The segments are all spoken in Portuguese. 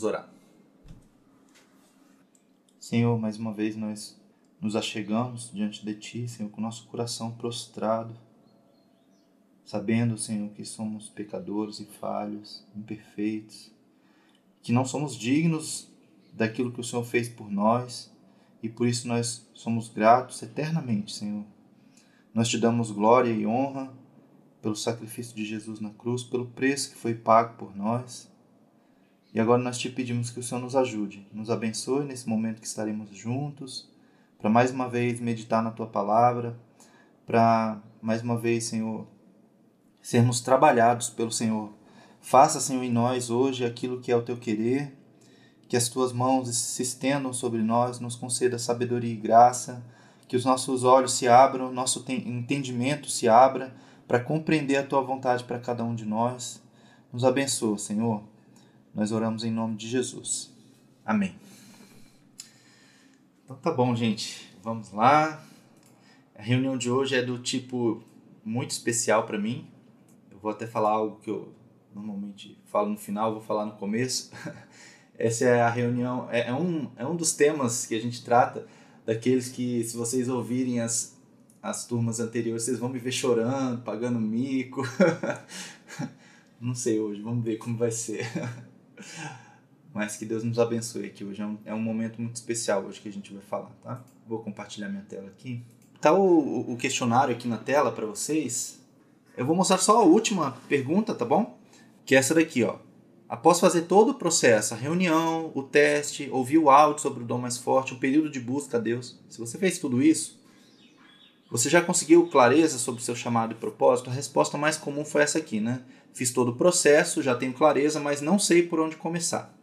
Vamos orar. Senhor, mais uma vez nós nos achegamos diante de Ti, Senhor, com nosso coração prostrado, sabendo, Senhor, que somos pecadores e falhos, imperfeitos, que não somos dignos daquilo que o Senhor fez por nós e por isso nós somos gratos eternamente, Senhor. Nós te damos glória e honra pelo sacrifício de Jesus na cruz, pelo preço que foi pago por nós. E agora nós te pedimos que o Senhor nos ajude, nos abençoe nesse momento que estaremos juntos, para mais uma vez meditar na tua palavra, para mais uma vez, Senhor, sermos trabalhados pelo Senhor. Faça, Senhor, em nós hoje aquilo que é o teu querer, que as tuas mãos se estendam sobre nós, nos conceda sabedoria e graça, que os nossos olhos se abram, nosso entendimento se abra para compreender a tua vontade para cada um de nós. Nos abençoa, Senhor. Nós oramos em nome de Jesus. Amém. Então tá bom, gente. Vamos lá. A reunião de hoje é do tipo muito especial para mim. Eu vou até falar algo que eu normalmente falo no final, vou falar no começo. Essa é a reunião, é, é, um, é um dos temas que a gente trata, daqueles que, se vocês ouvirem as, as turmas anteriores, vocês vão me ver chorando, pagando mico. Não sei hoje, vamos ver como vai ser. Mas que Deus nos abençoe aqui. Hoje é um, é um momento muito especial hoje que a gente vai falar, tá? Vou compartilhar minha tela aqui. Tá o, o questionário aqui na tela para vocês. Eu vou mostrar só a última pergunta, tá bom? Que é essa daqui, ó. Após fazer todo o processo, a reunião, o teste, ouvir o áudio sobre o dom mais forte, o período de busca a Deus, se você fez tudo isso, você já conseguiu clareza sobre o seu chamado e propósito? A resposta mais comum foi essa aqui, né? Fiz todo o processo, já tenho clareza, mas não sei por onde começar.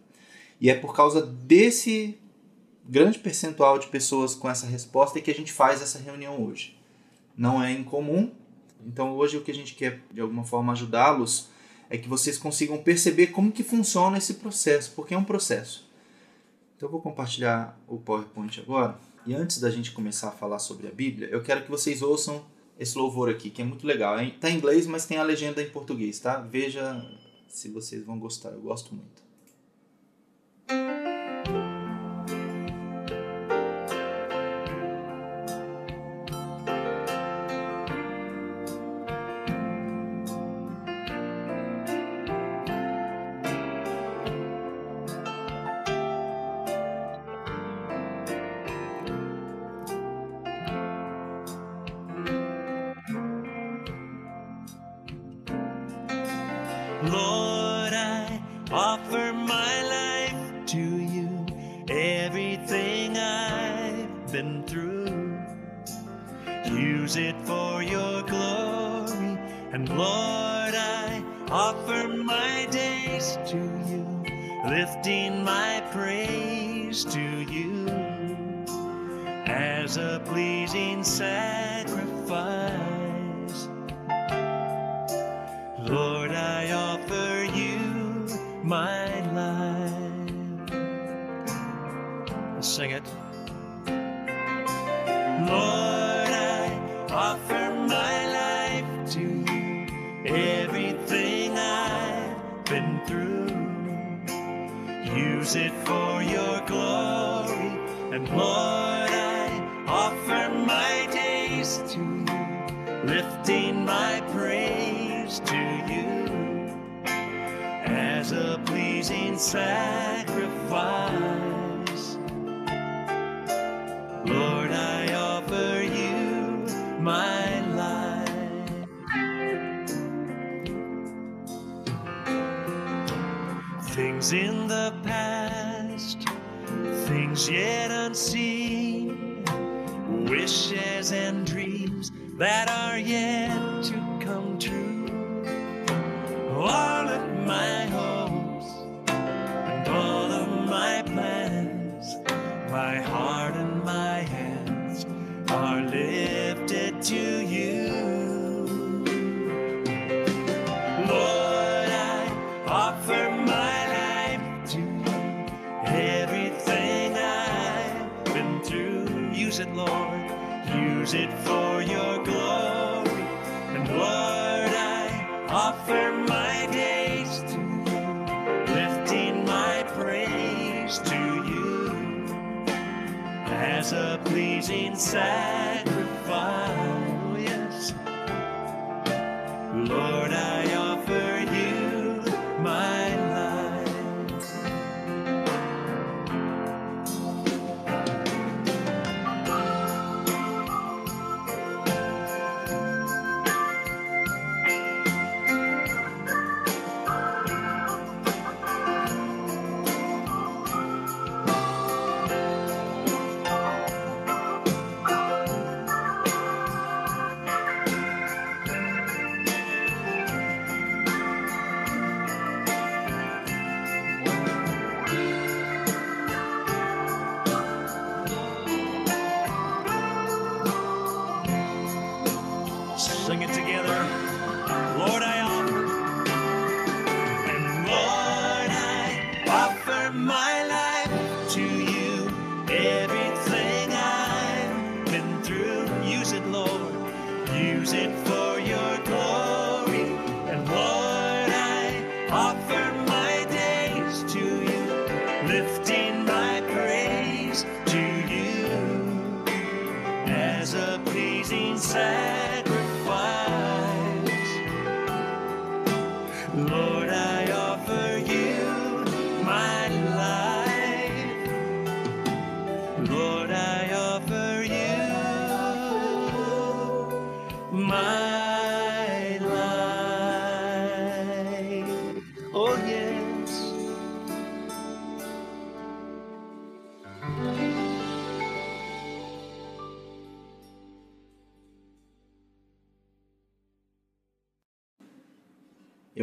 E é por causa desse grande percentual de pessoas com essa resposta que a gente faz essa reunião hoje. Não é incomum, então hoje o que a gente quer de alguma forma ajudá-los é que vocês consigam perceber como que funciona esse processo, porque é um processo. Então eu vou compartilhar o PowerPoint agora. E antes da gente começar a falar sobre a Bíblia, eu quero que vocês ouçam esse louvor aqui, que é muito legal. Está em inglês, mas tem a legenda em português, tá? Veja se vocês vão gostar, eu gosto muito. Lord, I offer my days to you, lifting my praise to you as a pleasing sacrifice.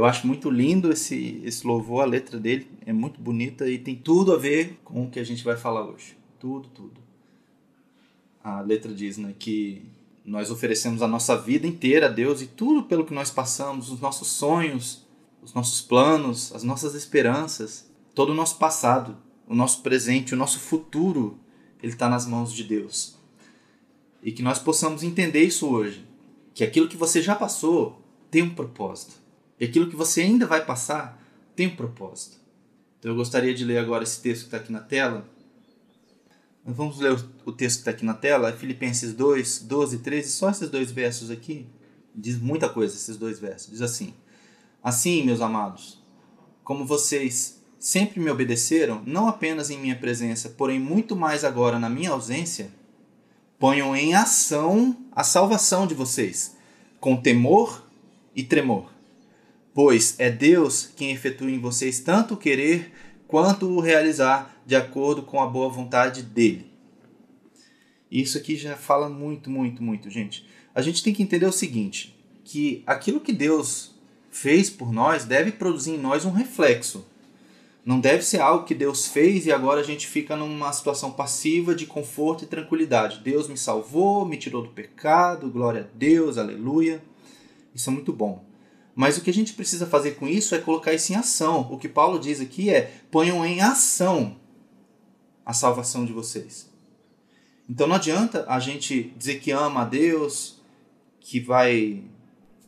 Eu acho muito lindo esse, esse louvor, a letra dele é muito bonita e tem tudo a ver com o que a gente vai falar hoje. Tudo, tudo. A letra diz né, que nós oferecemos a nossa vida inteira a Deus e tudo pelo que nós passamos, os nossos sonhos, os nossos planos, as nossas esperanças, todo o nosso passado, o nosso presente, o nosso futuro, ele está nas mãos de Deus. E que nós possamos entender isso hoje, que aquilo que você já passou tem um propósito. E aquilo que você ainda vai passar tem um propósito. Então eu gostaria de ler agora esse texto que está aqui na tela. Vamos ler o- o texto que está aqui na tela, é Filipenses 2, 12 e 13, só esses dois versos aqui. Diz muita coisa esses dois versos. Diz assim: Assim, meus amados, como vocês sempre me obedeceram, não apenas em minha presença, porém muito mais agora na minha ausência, ponham em ação a salvação de vocês, com temor e tremor. Pois é Deus quem efetua em vocês tanto o querer quanto o realizar de acordo com a boa vontade dele. Isso aqui já fala muito, muito, muito, gente. A gente tem que entender o seguinte, que aquilo que Deus fez por nós deve produzir em nós um reflexo. Não deve ser algo que Deus fez e agora a gente fica numa situação passiva de conforto e tranquilidade. Deus me salvou, me tirou do pecado, glória a Deus, aleluia. Isso é muito bom. Mas o que a gente precisa fazer com isso é colocar isso em ação. O que Paulo diz aqui é: ponham em ação a salvação de vocês. Então não adianta a gente dizer que ama a Deus, que vai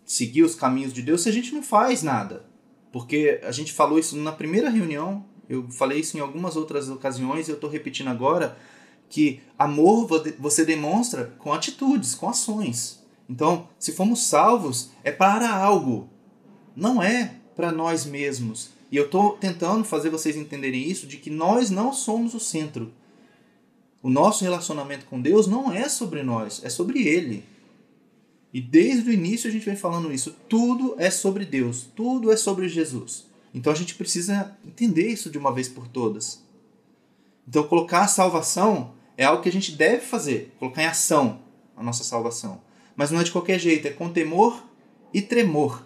seguir os caminhos de Deus, se a gente não faz nada. Porque a gente falou isso na primeira reunião, eu falei isso em algumas outras ocasiões e eu estou repetindo agora, que amor você demonstra com atitudes, com ações. Então, se fomos salvos, é para algo, não é para nós mesmos. E eu estou tentando fazer vocês entenderem isso, de que nós não somos o centro. O nosso relacionamento com Deus não é sobre nós, é sobre Ele. E desde o início a gente vem falando isso. Tudo é sobre Deus, tudo é sobre Jesus. Então a gente precisa entender isso de uma vez por todas. Então colocar a salvação é algo que a gente deve fazer, colocar em ação a nossa salvação. Mas não é de qualquer jeito, é com temor e tremor.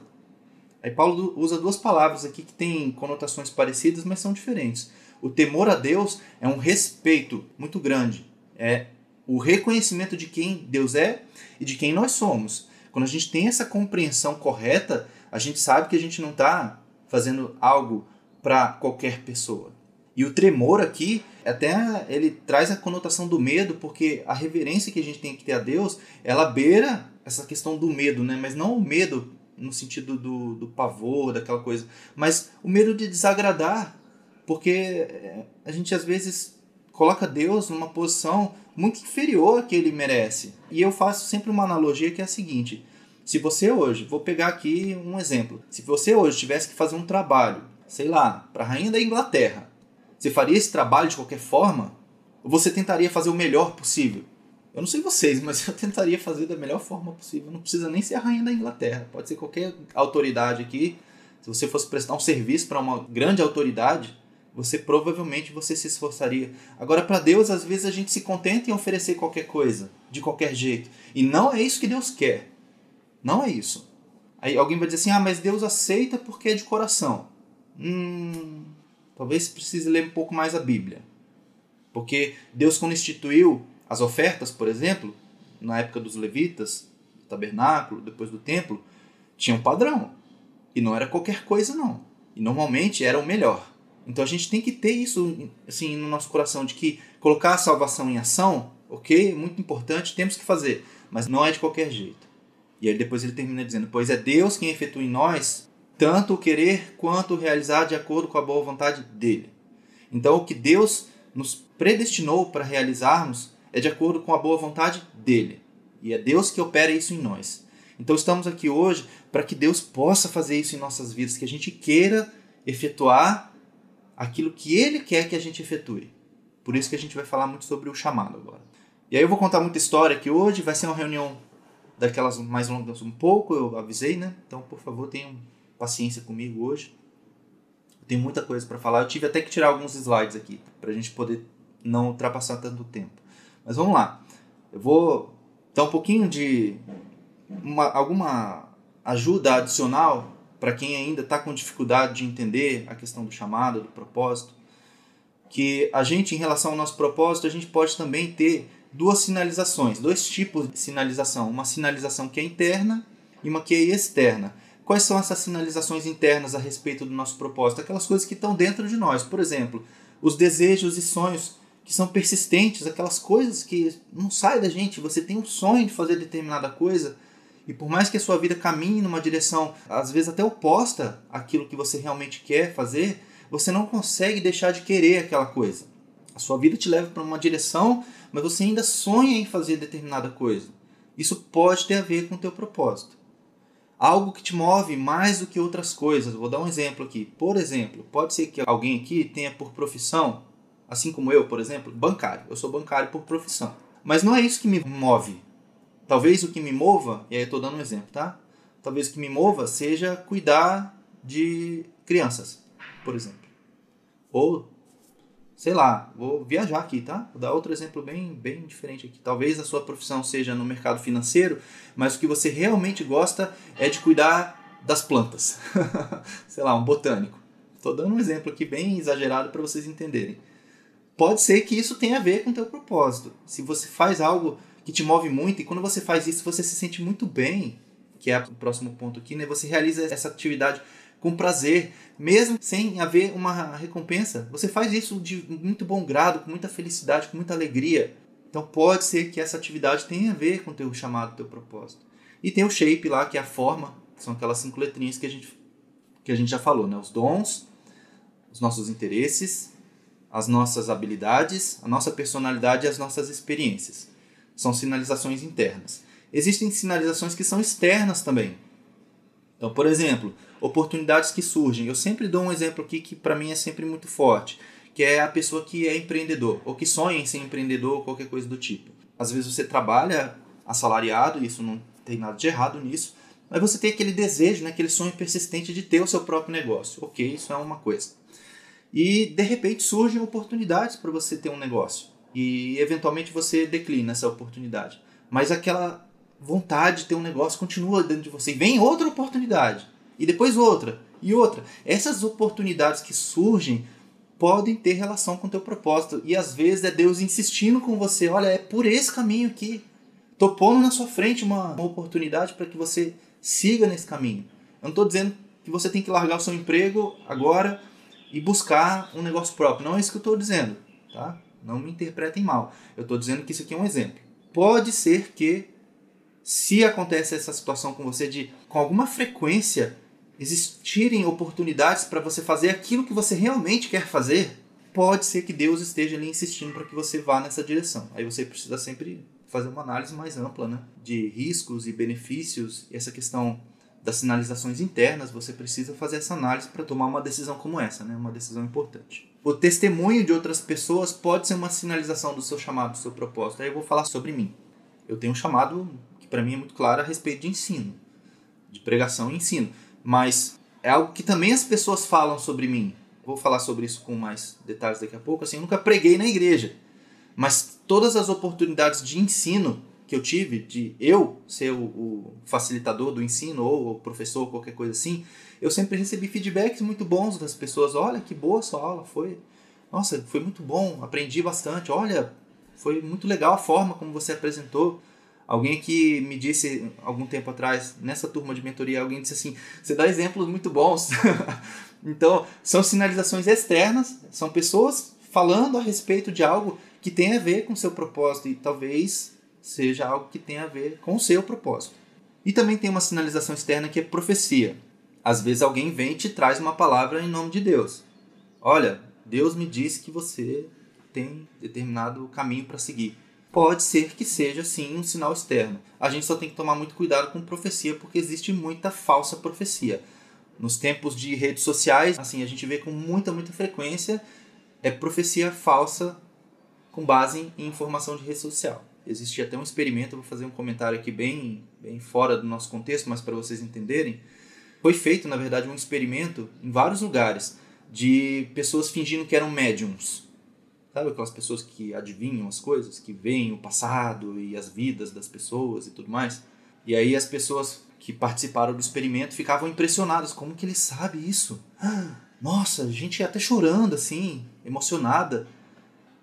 Aí Paulo usa duas palavras aqui que têm conotações parecidas, mas são diferentes. O temor a Deus é um respeito muito grande. É o reconhecimento de quem Deus é e de quem nós somos. Quando a gente tem essa compreensão correta, a gente sabe que a gente não está fazendo algo para qualquer pessoa. E o tremor aqui, até ele traz a conotação do medo, porque a reverência que a gente tem que ter a Deus, ela beira essa questão do medo, né? mas não o medo no sentido do, do pavor, daquela coisa, mas o medo de desagradar. porque é, a gente às vezes coloca Deus numa posição muito inferior a que ele merece. E eu faço sempre uma analogia que é a seguinte: se você hoje, vou pegar aqui um exemplo, se você hoje tivesse que fazer um trabalho, sei lá, para a rainha da Inglaterra, você faria esse trabalho de qualquer forma? Ou você tentaria fazer o melhor possível? Eu não sei vocês, mas eu tentaria fazer da melhor forma possível. Não precisa nem ser a rainha da Inglaterra, pode ser qualquer autoridade aqui. Se você fosse prestar um serviço para uma grande autoridade, você provavelmente você se esforçaria. Agora para Deus, às vezes a gente se contenta em oferecer qualquer coisa, de qualquer jeito, e não é isso que Deus quer. Não é isso. Aí alguém vai dizer assim: "Ah, mas Deus aceita porque é de coração". Hum, talvez precise ler um pouco mais a Bíblia. Porque Deus quando instituiu as ofertas, por exemplo, na época dos levitas, do tabernáculo, depois do templo, tinha um padrão. E não era qualquer coisa não. E normalmente era o melhor. Então a gente tem que ter isso assim no nosso coração de que colocar a salvação em ação, ok, muito importante, temos que fazer, mas não é de qualquer jeito. E aí depois ele termina dizendo: Pois é Deus quem efetua em nós tanto o querer quanto o realizar de acordo com a boa vontade dele. Então o que Deus nos predestinou para realizarmos é de acordo com a boa vontade dele. E é Deus que opera isso em nós. Então estamos aqui hoje para que Deus possa fazer isso em nossas vidas, que a gente queira efetuar aquilo que ele quer que a gente efetue. Por isso que a gente vai falar muito sobre o chamado agora. E aí eu vou contar muita história aqui hoje, vai ser uma reunião daquelas mais longas um pouco, eu avisei, né? Então, por favor, tenham paciência comigo hoje. Eu tenho muita coisa para falar. Eu tive até que tirar alguns slides aqui para a gente poder não ultrapassar tanto tempo. Mas vamos lá. Eu vou dar um pouquinho de uma, alguma ajuda adicional para quem ainda está com dificuldade de entender a questão do chamado, do propósito. Que a gente, em relação ao nosso propósito, a gente pode também ter duas sinalizações, dois tipos de sinalização. Uma sinalização que é interna e uma que é externa. Quais são essas sinalizações internas a respeito do nosso propósito? Aquelas coisas que estão dentro de nós. Por exemplo, os desejos e sonhos que são persistentes, aquelas coisas que não saem da gente. Você tem um sonho de fazer determinada coisa e por mais que a sua vida caminhe numa direção, às vezes até oposta àquilo que você realmente quer fazer, você não consegue deixar de querer aquela coisa. A sua vida te leva para uma direção, mas você ainda sonha em fazer determinada coisa. Isso pode ter a ver com o teu propósito. Algo que te move mais do que outras coisas. Vou dar um exemplo aqui. Por exemplo, pode ser que alguém aqui tenha por profissão assim como eu, por exemplo, bancário. Eu sou bancário por profissão. Mas não é isso que me move. Talvez o que me mova, e aí eu estou dando um exemplo, tá? Talvez o que me mova seja cuidar de crianças, por exemplo. Ou, sei lá, vou viajar aqui, tá? Vou dar outro exemplo bem, bem diferente aqui. Talvez a sua profissão seja no mercado financeiro, mas o que você realmente gosta é de cuidar das plantas. sei lá, um botânico. Estou dando um exemplo aqui bem exagerado para vocês entenderem pode ser que isso tenha a ver com o teu propósito. Se você faz algo que te move muito e quando você faz isso você se sente muito bem, que é o próximo ponto aqui, né? Você realiza essa atividade com prazer, mesmo sem haver uma recompensa. Você faz isso de muito bom grado, com muita felicidade, com muita alegria. Então pode ser que essa atividade tenha a ver com o teu chamado, teu propósito. E tem o shape lá, que é a forma, que são aquelas cinco letrinhas que a gente, que a gente já falou, né? Os dons, os nossos interesses, as nossas habilidades, a nossa personalidade e as nossas experiências. São sinalizações internas. Existem sinalizações que são externas também. Então, por exemplo, oportunidades que surgem. Eu sempre dou um exemplo aqui que para mim é sempre muito forte, que é a pessoa que é empreendedor ou que sonha em ser empreendedor ou qualquer coisa do tipo. Às vezes você trabalha assalariado, isso não tem nada de errado nisso, mas você tem aquele desejo, né, aquele sonho persistente de ter o seu próprio negócio. Ok, isso é uma coisa e de repente surgem oportunidades para você ter um negócio e eventualmente você declina essa oportunidade. Mas aquela vontade de ter um negócio continua dentro de você. E vem outra oportunidade e depois outra e outra. Essas oportunidades que surgem podem ter relação com o teu propósito e às vezes é Deus insistindo com você, olha, é por esse caminho aqui. Tô pondo na sua frente uma, uma oportunidade para que você siga nesse caminho. Eu não estou dizendo que você tem que largar o seu emprego agora e buscar um negócio próprio. Não é isso que eu estou dizendo, tá? Não me interpretem mal. Eu estou dizendo que isso aqui é um exemplo. Pode ser que, se acontece essa situação com você de, com alguma frequência, existirem oportunidades para você fazer aquilo que você realmente quer fazer, pode ser que Deus esteja ali insistindo para que você vá nessa direção. Aí você precisa sempre fazer uma análise mais ampla, né? De riscos e benefícios, e essa questão das sinalizações internas, você precisa fazer essa análise para tomar uma decisão como essa, né? Uma decisão importante. O testemunho de outras pessoas pode ser uma sinalização do seu chamado, do seu propósito. Aí eu vou falar sobre mim. Eu tenho um chamado que para mim é muito claro a respeito de ensino, de pregação e ensino, mas é algo que também as pessoas falam sobre mim. Vou falar sobre isso com mais detalhes daqui a pouco. Assim, eu nunca preguei na igreja, mas todas as oportunidades de ensino que eu tive, de eu ser o, o facilitador do ensino ou o professor, qualquer coisa assim, eu sempre recebi feedbacks muito bons das pessoas. Olha, que boa sua aula foi. Nossa, foi muito bom, aprendi bastante. Olha, foi muito legal a forma como você apresentou. Alguém que me disse algum tempo atrás, nessa turma de mentoria, alguém disse assim: você dá exemplos muito bons. então, são sinalizações externas, são pessoas falando a respeito de algo que tem a ver com seu propósito e talvez seja algo que tenha a ver com o seu propósito. E também tem uma sinalização externa que é profecia. Às vezes alguém vem e te traz uma palavra em nome de Deus. Olha, Deus me disse que você tem determinado caminho para seguir. Pode ser que seja sim um sinal externo. A gente só tem que tomar muito cuidado com profecia porque existe muita falsa profecia. Nos tempos de redes sociais, assim, a gente vê com muita, muita frequência é profecia falsa com base em informação de rede social. Existia até um experimento, vou fazer um comentário aqui bem, bem fora do nosso contexto, mas para vocês entenderem. Foi feito, na verdade, um experimento em vários lugares de pessoas fingindo que eram médiums. Sabe aquelas pessoas que adivinham as coisas, que veem o passado e as vidas das pessoas e tudo mais? E aí as pessoas que participaram do experimento ficavam impressionadas. Como que ele sabe isso? Nossa, gente até chorando assim, emocionada.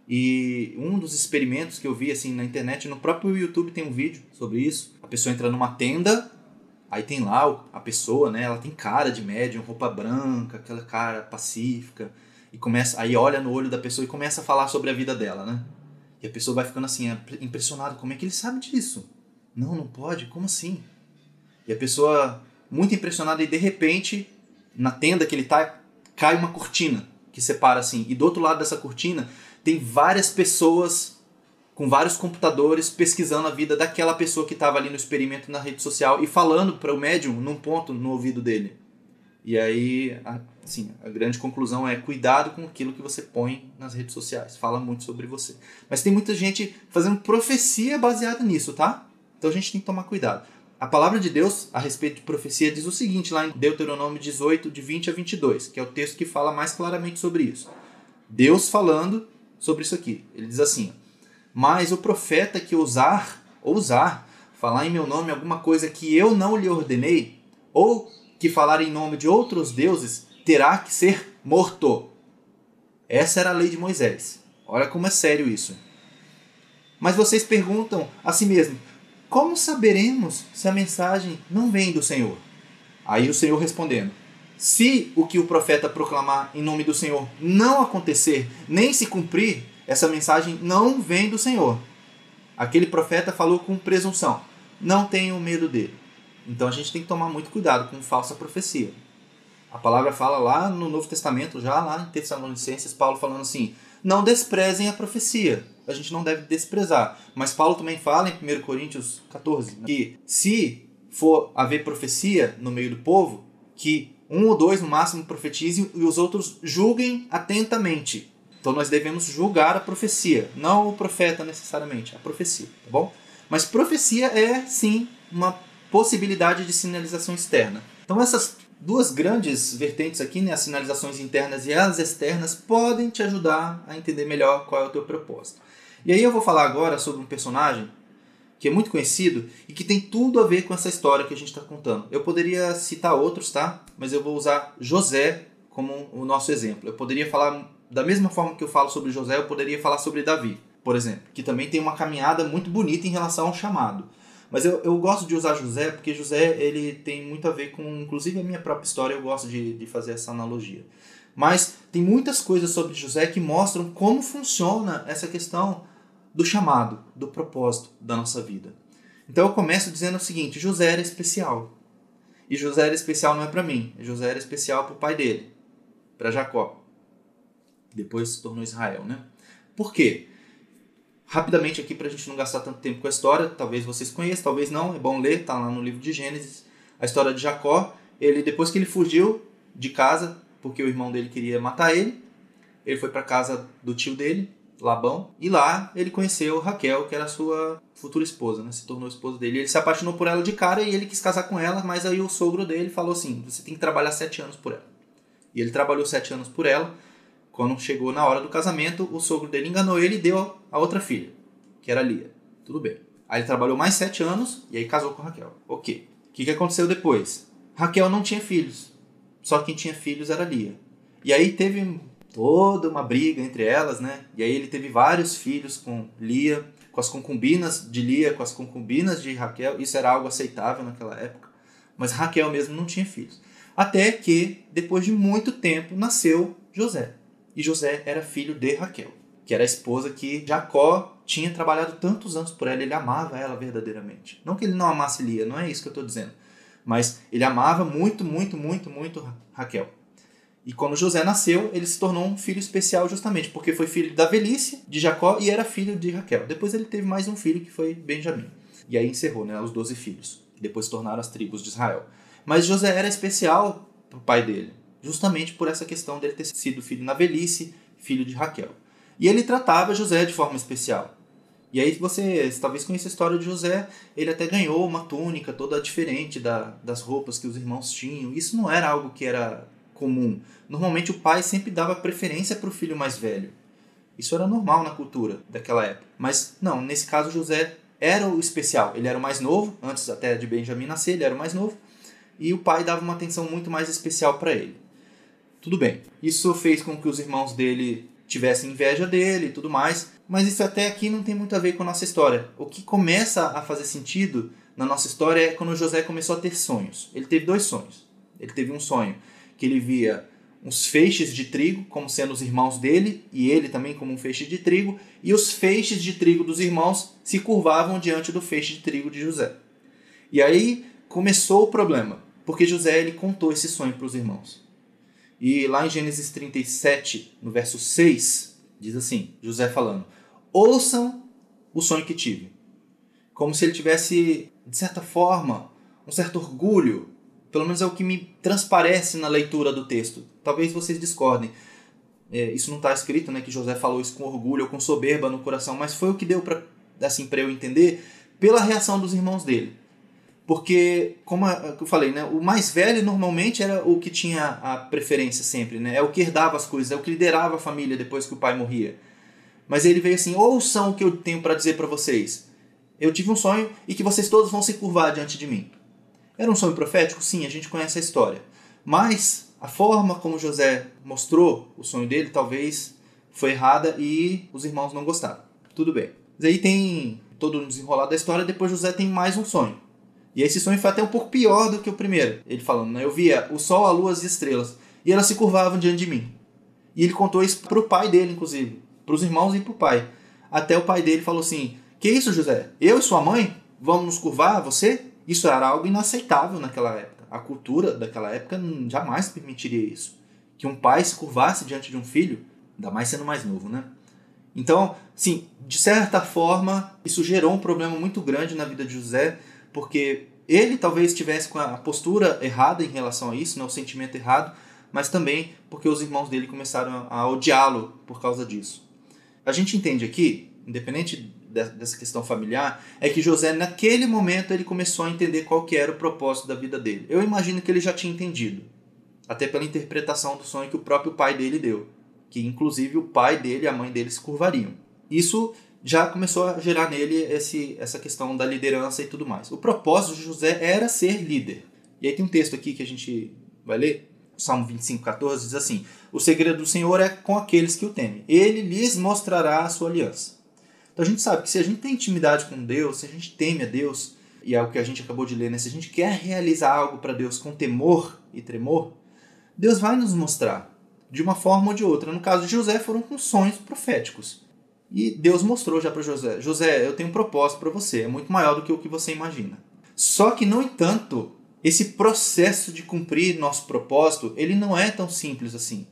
E um dos experimentos que eu vi assim na internet, no próprio YouTube tem um vídeo sobre isso. A pessoa entra numa tenda, aí tem lá a pessoa, né? Ela tem cara de médium, roupa branca, aquela cara pacífica, e começa, aí olha no olho da pessoa e começa a falar sobre a vida dela, né? E a pessoa vai ficando assim, impressionada, como é que ele sabe disso? Não, não pode, como assim? E a pessoa muito impressionada e de repente, na tenda que ele tá, cai uma cortina que separa assim, e do outro lado dessa cortina tem várias pessoas com vários computadores pesquisando a vida daquela pessoa que estava ali no experimento na rede social e falando para o médium num ponto no ouvido dele. E aí, assim, a grande conclusão é cuidado com aquilo que você põe nas redes sociais. Fala muito sobre você. Mas tem muita gente fazendo profecia baseada nisso, tá? Então a gente tem que tomar cuidado. A palavra de Deus a respeito de profecia diz o seguinte lá em Deuteronômio 18, de 20 a 22, que é o texto que fala mais claramente sobre isso. Deus falando sobre isso aqui. Ele diz assim: Mas o profeta que ousar, ousar, falar em meu nome alguma coisa que eu não lhe ordenei, ou que falar em nome de outros deuses, terá que ser morto. Essa era a lei de Moisés. Olha como é sério isso. Mas vocês perguntam a si mesmo: como saberemos se a mensagem não vem do Senhor? Aí o Senhor respondendo: se o que o profeta proclamar em nome do Senhor não acontecer, nem se cumprir, essa mensagem não vem do Senhor. Aquele profeta falou com presunção. Não tenham medo dele. Então a gente tem que tomar muito cuidado com falsa profecia. A palavra fala lá no Novo Testamento, já lá em Tessalonicenses, Paulo falando assim: não desprezem a profecia. A gente não deve desprezar. Mas Paulo também fala em 1 Coríntios 14 né, que se for haver profecia no meio do povo, que um ou dois no máximo profetizem e os outros julguem atentamente. Então nós devemos julgar a profecia, não o profeta necessariamente, a profecia, tá bom? Mas profecia é sim uma possibilidade de sinalização externa. Então essas duas grandes vertentes aqui, né, as sinalizações internas e as externas, podem te ajudar a entender melhor qual é o teu propósito. E aí eu vou falar agora sobre um personagem que é muito conhecido e que tem tudo a ver com essa história que a gente está contando. Eu poderia citar outros, tá? Mas eu vou usar José como o nosso exemplo. Eu poderia falar da mesma forma que eu falo sobre José, eu poderia falar sobre Davi, por exemplo, que também tem uma caminhada muito bonita em relação ao chamado. Mas eu, eu gosto de usar José porque José ele tem muito a ver com, inclusive a minha própria história, eu gosto de, de fazer essa analogia. Mas tem muitas coisas sobre José que mostram como funciona essa questão do chamado, do propósito da nossa vida. Então eu começo dizendo o seguinte: José era especial. E José era especial não é para mim, José era especial para o pai dele, para Jacó. Depois se tornou Israel, né? Por quê? Rapidamente aqui para a gente não gastar tanto tempo com a história, talvez vocês conheçam, talvez não, é bom ler, tá lá no livro de Gênesis, a história de Jacó. Ele depois que ele fugiu de casa, porque o irmão dele queria matar ele, ele foi para casa do tio dele, Labão, e lá ele conheceu Raquel, que era sua futura esposa, né? Se tornou esposa dele. Ele se apaixonou por ela de cara e ele quis casar com ela, mas aí o sogro dele falou assim: você tem que trabalhar sete anos por ela. E ele trabalhou sete anos por ela. Quando chegou na hora do casamento, o sogro dele enganou ele e deu a outra filha, que era Lia. Tudo bem. Aí ele trabalhou mais sete anos e aí casou com Raquel. Ok. O que, que aconteceu depois? Raquel não tinha filhos. Só quem tinha filhos era Lia. E aí teve toda uma briga entre elas, né? E aí ele teve vários filhos com Lia, com as concubinas de Lia, com as concubinas de Raquel. Isso era algo aceitável naquela época. Mas Raquel mesmo não tinha filhos. Até que, depois de muito tempo, nasceu José. E José era filho de Raquel, que era a esposa que Jacó tinha trabalhado tantos anos por ela. Ele amava ela verdadeiramente. Não que ele não amasse Lia, não é isso que eu estou dizendo. Mas ele amava muito, muito, muito, muito Raquel. E quando José nasceu, ele se tornou um filho especial justamente porque foi filho da velhice de Jacó e era filho de Raquel. Depois ele teve mais um filho que foi Benjamim. E aí encerrou né, os doze filhos. Depois se tornaram as tribos de Israel. Mas José era especial para o pai dele, justamente por essa questão dele ter sido filho na velhice, filho de Raquel. E ele tratava José de forma especial. E aí você talvez conheça a história de José, ele até ganhou uma túnica toda diferente da, das roupas que os irmãos tinham. Isso não era algo que era comum. Normalmente o pai sempre dava preferência para o filho mais velho. Isso era normal na cultura daquela época. Mas não, nesse caso José era o especial. Ele era o mais novo, antes até de Benjamim nascer, ele era o mais novo. E o pai dava uma atenção muito mais especial para ele. Tudo bem. Isso fez com que os irmãos dele tivessem inveja dele e tudo mais. Mas isso até aqui não tem muito a ver com a nossa história. O que começa a fazer sentido na nossa história é quando José começou a ter sonhos. Ele teve dois sonhos. Ele teve um sonho que ele via uns feixes de trigo como sendo os irmãos dele e ele também como um feixe de trigo e os feixes de trigo dos irmãos se curvavam diante do feixe de trigo de José. E aí começou o problema, porque José ele contou esse sonho para os irmãos. E lá em Gênesis 37, no verso 6, diz assim, José falando: "Ouçam o sonho que tive". Como se ele tivesse, de certa forma, um certo orgulho pelo menos é o que me transparece na leitura do texto. Talvez vocês discordem. É, isso não está escrito, né, que José falou isso com orgulho ou com soberba no coração, mas foi o que deu para assim, eu entender pela reação dos irmãos dele. Porque, como eu falei, né, o mais velho normalmente era o que tinha a preferência sempre, né? É o que herdava as coisas, é o que liderava a família depois que o pai morria. Mas ele veio assim: ouçam o que eu tenho para dizer para vocês. Eu tive um sonho e que vocês todos vão se curvar diante de mim. Era um sonho profético? Sim, a gente conhece a história. Mas a forma como José mostrou o sonho dele talvez foi errada e os irmãos não gostaram. Tudo bem. Mas aí tem todo o desenrolar da história, depois José tem mais um sonho. E esse sonho foi até um pouco pior do que o primeiro. Ele falando, né? Eu via o sol, a lua, as estrelas, e elas se curvavam diante de mim. E ele contou isso para o pai dele, inclusive, para os irmãos e para o pai. Até o pai dele falou assim: Que isso, José? Eu e sua mãe vamos nos curvar você? Isso era algo inaceitável naquela época. A cultura daquela época jamais permitiria isso. Que um pai se curvasse diante de um filho, ainda mais sendo mais novo, né? Então, sim, de certa forma, isso gerou um problema muito grande na vida de José, porque ele talvez estivesse com a postura errada em relação a isso, né, o sentimento errado, mas também porque os irmãos dele começaram a odiá-lo por causa disso. A gente entende aqui, independente dessa questão familiar é que José naquele momento ele começou a entender qual que era o propósito da vida dele. Eu imagino que ele já tinha entendido, até pela interpretação do sonho que o próprio pai dele deu, que inclusive o pai dele e a mãe dele se curvariam. Isso já começou a gerar nele esse, essa questão da liderança e tudo mais. O propósito de José era ser líder. E aí tem um texto aqui que a gente vai ler, Salmo 25, 14, diz assim: O segredo do Senhor é com aqueles que o temem. Ele lhes mostrará a sua aliança. Então a gente sabe que se a gente tem intimidade com Deus, se a gente teme a Deus, e é o que a gente acabou de ler, né? se a gente quer realizar algo para Deus com temor e tremor, Deus vai nos mostrar de uma forma ou de outra. No caso de José, foram com sonhos proféticos. E Deus mostrou já para José: José, eu tenho um propósito para você, é muito maior do que o que você imagina. Só que, no entanto, esse processo de cumprir nosso propósito, ele não é tão simples assim.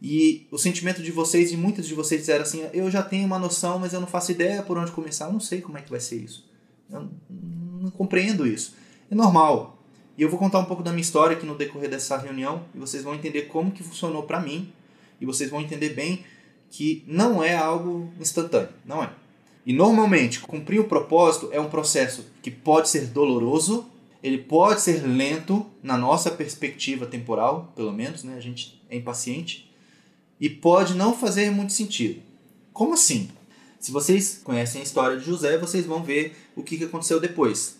E o sentimento de vocês, e muitos de vocês disseram assim: eu já tenho uma noção, mas eu não faço ideia por onde começar, eu não sei como é que vai ser isso. Eu não compreendo isso. É normal. E eu vou contar um pouco da minha história aqui no decorrer dessa reunião, e vocês vão entender como que funcionou para mim, e vocês vão entender bem que não é algo instantâneo, não é. E normalmente, cumprir o propósito é um processo que pode ser doloroso, ele pode ser lento na nossa perspectiva temporal, pelo menos, né? A gente é impaciente e pode não fazer muito sentido. Como assim? Se vocês conhecem a história de José, vocês vão ver o que aconteceu depois.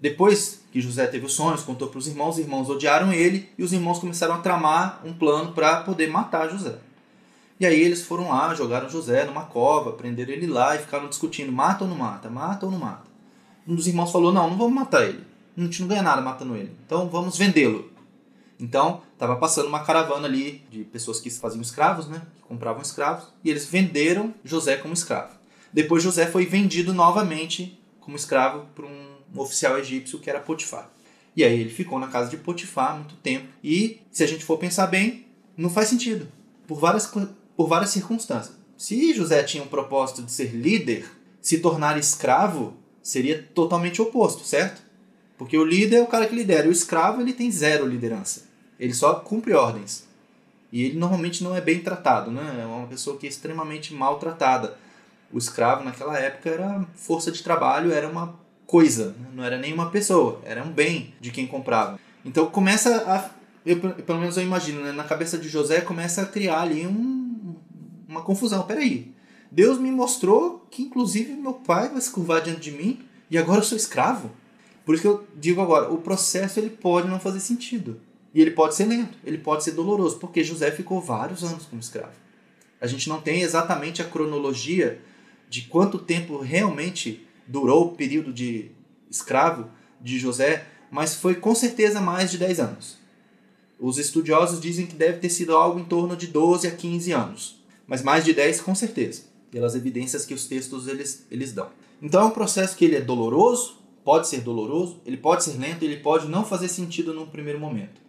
Depois que José teve os sonhos, contou para os irmãos, os irmãos odiaram ele e os irmãos começaram a tramar um plano para poder matar José. E aí eles foram lá, jogaram José numa cova, prenderam ele lá e ficaram discutindo: mata ou não mata? Mata ou não mata? Um dos irmãos falou: não, não vamos matar ele. A gente não ganha nada matando ele. Então vamos vendê-lo. Então, estava passando uma caravana ali de pessoas que faziam escravos, né? Que compravam escravos. E eles venderam José como escravo. Depois José foi vendido novamente como escravo por um oficial egípcio que era Potifar. E aí ele ficou na casa de Potifar muito tempo. E, se a gente for pensar bem, não faz sentido. Por várias, por várias circunstâncias. Se José tinha um propósito de ser líder, se tornar escravo seria totalmente oposto, certo? Porque o líder é o cara que lidera. O escravo ele tem zero liderança. Ele só cumpre ordens. E ele normalmente não é bem tratado, né? É uma pessoa que é extremamente maltratada. O escravo naquela época era força de trabalho, era uma coisa, né? não era nem uma pessoa, era um bem de quem comprava. Então começa a, eu, pelo menos eu imagino, né? na cabeça de José começa a criar ali um, uma confusão. Peraí, Deus me mostrou que inclusive meu pai vai se curvar diante de mim e agora eu sou escravo? Por isso que eu digo agora, o processo ele pode não fazer sentido. E ele pode ser lento, ele pode ser doloroso, porque José ficou vários anos como escravo. A gente não tem exatamente a cronologia de quanto tempo realmente durou o período de escravo de José, mas foi com certeza mais de 10 anos. Os estudiosos dizem que deve ter sido algo em torno de 12 a 15 anos, mas mais de 10 com certeza, pelas evidências que os textos eles, eles dão. Então é um processo que ele é doloroso, pode ser doloroso, ele pode ser lento, ele pode não fazer sentido num primeiro momento.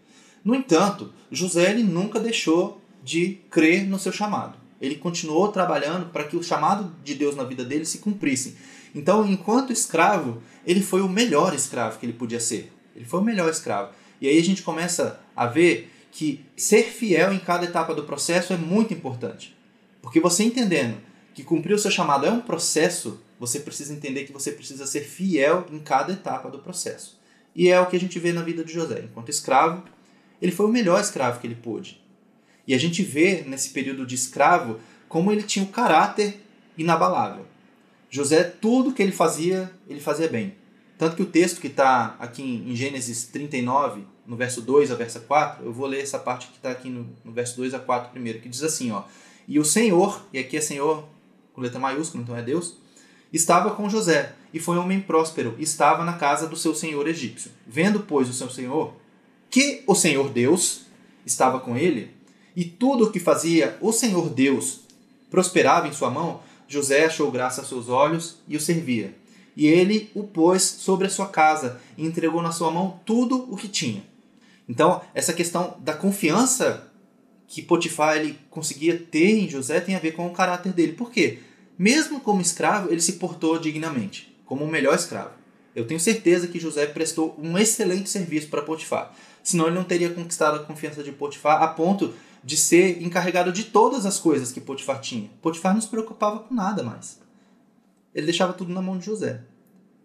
No entanto, José ele nunca deixou de crer no seu chamado. Ele continuou trabalhando para que o chamado de Deus na vida dele se cumprisse. Então, enquanto escravo, ele foi o melhor escravo que ele podia ser. Ele foi o melhor escravo. E aí a gente começa a ver que ser fiel em cada etapa do processo é muito importante. Porque você entendendo que cumprir o seu chamado é um processo, você precisa entender que você precisa ser fiel em cada etapa do processo. E é o que a gente vê na vida de José. Enquanto escravo, ele foi o melhor escravo que ele pôde. E a gente vê nesse período de escravo como ele tinha um caráter inabalável. José, tudo que ele fazia, ele fazia bem. Tanto que o texto que está aqui em Gênesis 39, no verso 2 a verso 4, eu vou ler essa parte que está aqui no, no verso 2 a 4 primeiro, que diz assim, ó. E o Senhor, e aqui é Senhor com letra maiúscula, então é Deus, estava com José, e foi um homem próspero, estava na casa do seu senhor egípcio. Vendo, pois, o seu senhor, que o Senhor Deus estava com ele, e tudo o que fazia o Senhor Deus prosperava em sua mão, José achou graça a seus olhos e o servia. E ele o pôs sobre a sua casa e entregou na sua mão tudo o que tinha. Então, essa questão da confiança que Potifar ele conseguia ter em José tem a ver com o caráter dele. Por quê? Mesmo como escravo, ele se portou dignamente, como o melhor escravo. Eu tenho certeza que José prestou um excelente serviço para Potifar. Senão ele não teria conquistado a confiança de Potifar a ponto de ser encarregado de todas as coisas que Potifar tinha. Potifar não se preocupava com nada mais. Ele deixava tudo na mão de José.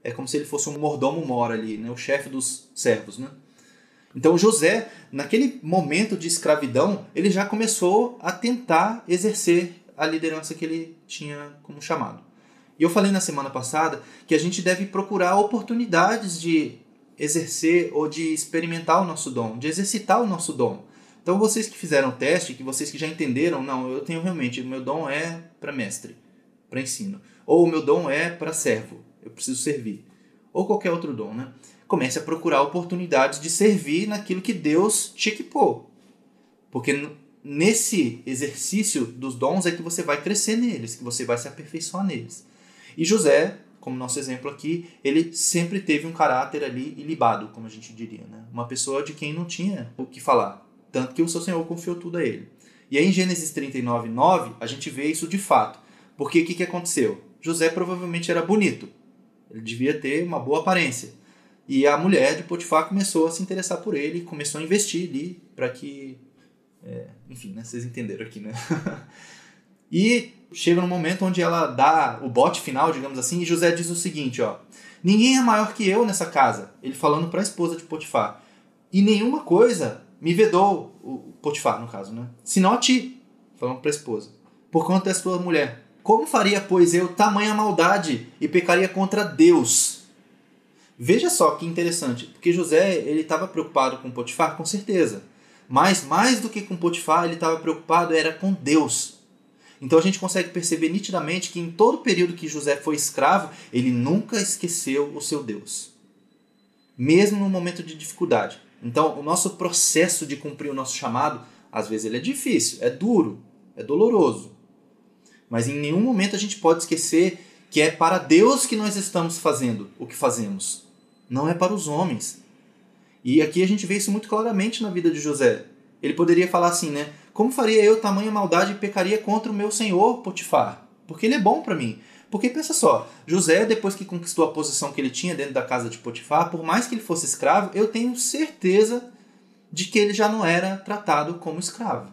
É como se ele fosse um mordomo mora ali, né? o chefe dos servos. Né? Então José, naquele momento de escravidão, ele já começou a tentar exercer a liderança que ele tinha como chamado. E eu falei na semana passada que a gente deve procurar oportunidades de exercer ou de experimentar o nosso dom, de exercitar o nosso dom. Então vocês que fizeram o teste, que vocês que já entenderam, não, eu tenho realmente, o meu dom é para mestre, para ensino. Ou o meu dom é para servo, eu preciso servir. Ou qualquer outro dom, né? Comece a procurar oportunidades de servir naquilo que Deus te equipou. Porque nesse exercício dos dons é que você vai crescer neles, que você vai se aperfeiçoar neles. E José como nosso exemplo aqui, ele sempre teve um caráter ali ilibado, como a gente diria, né? Uma pessoa de quem não tinha o que falar, tanto que o seu Senhor confiou tudo a ele. E aí em Gênesis 39, 9, a gente vê isso de fato. Porque o que, que aconteceu? José provavelmente era bonito. Ele devia ter uma boa aparência. E a mulher de Potifar começou a se interessar por ele, começou a investir ali para que. É, enfim, né? vocês entenderam aqui, né? e chega num momento onde ela dá o bote final, digamos assim, e José diz o seguinte: ó, Ninguém é maior que eu nessa casa. Ele falando para a esposa de Potifar. E nenhuma coisa me vedou, o Potifar no caso, né? Senão a ti, falando para a esposa, por conta da sua mulher. Como faria, pois, eu tamanha maldade e pecaria contra Deus? Veja só que interessante, porque José ele estava preocupado com Potifar, com certeza. Mas mais do que com Potifar, ele estava preocupado era com Deus. Então a gente consegue perceber nitidamente que em todo o período que José foi escravo, ele nunca esqueceu o seu Deus. Mesmo no momento de dificuldade. Então, o nosso processo de cumprir o nosso chamado, às vezes ele é difícil, é duro, é doloroso. Mas em nenhum momento a gente pode esquecer que é para Deus que nós estamos fazendo o que fazemos, não é para os homens. E aqui a gente vê isso muito claramente na vida de José. Ele poderia falar assim, né? Como faria eu tamanha maldade e pecaria contra o meu senhor Potifar? Porque ele é bom para mim. Porque pensa só, José, depois que conquistou a posição que ele tinha dentro da casa de Potifar, por mais que ele fosse escravo, eu tenho certeza de que ele já não era tratado como escravo.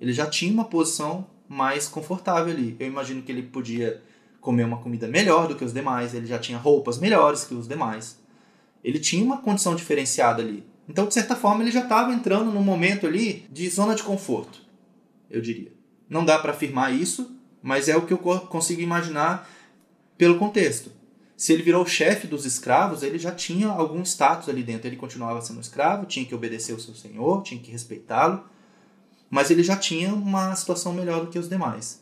Ele já tinha uma posição mais confortável ali. Eu imagino que ele podia comer uma comida melhor do que os demais, ele já tinha roupas melhores que os demais. Ele tinha uma condição diferenciada ali. Então, de certa forma, ele já estava entrando num momento ali de zona de conforto, eu diria. Não dá para afirmar isso, mas é o que eu consigo imaginar pelo contexto. Se ele virou chefe dos escravos, ele já tinha algum status ali dentro. Ele continuava sendo escravo, tinha que obedecer o seu senhor, tinha que respeitá-lo, mas ele já tinha uma situação melhor do que os demais.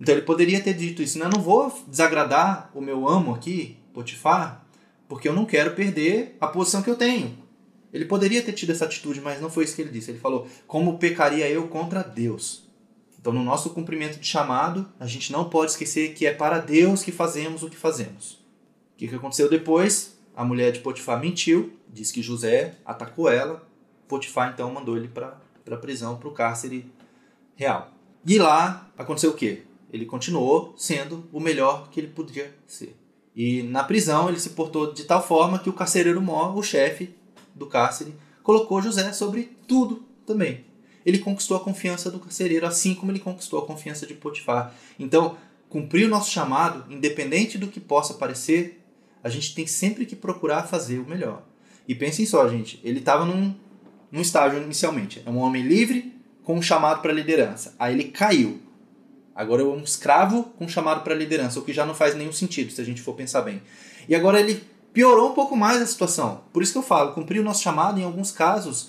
Então ele poderia ter dito isso: eu não vou desagradar o meu amo aqui, Potifar, porque eu não quero perder a posição que eu tenho. Ele poderia ter tido essa atitude, mas não foi isso que ele disse. Ele falou: como pecaria eu contra Deus? Então, no nosso cumprimento de chamado, a gente não pode esquecer que é para Deus que fazemos o que fazemos. O que, que aconteceu depois? A mulher de Potifar mentiu, disse que José atacou ela. Potifar então mandou ele para a prisão, para o cárcere real. E lá aconteceu o quê? Ele continuou sendo o melhor que ele podia ser. E na prisão ele se portou de tal forma que o carcereiro mor, o chefe do cárcere, colocou José sobre tudo também ele conquistou a confiança do carcereiro, assim como ele conquistou a confiança de Potifar. Então, cumprir o nosso chamado, independente do que possa parecer, a gente tem sempre que procurar fazer o melhor. E pensem só, gente, ele estava num, num estágio inicialmente. É um homem livre com um chamado para liderança. Aí ele caiu. Agora é um escravo com um chamado para liderança, o que já não faz nenhum sentido se a gente for pensar bem. E agora ele piorou um pouco mais a situação. Por isso que eu falo, cumprir o nosso chamado, em alguns casos,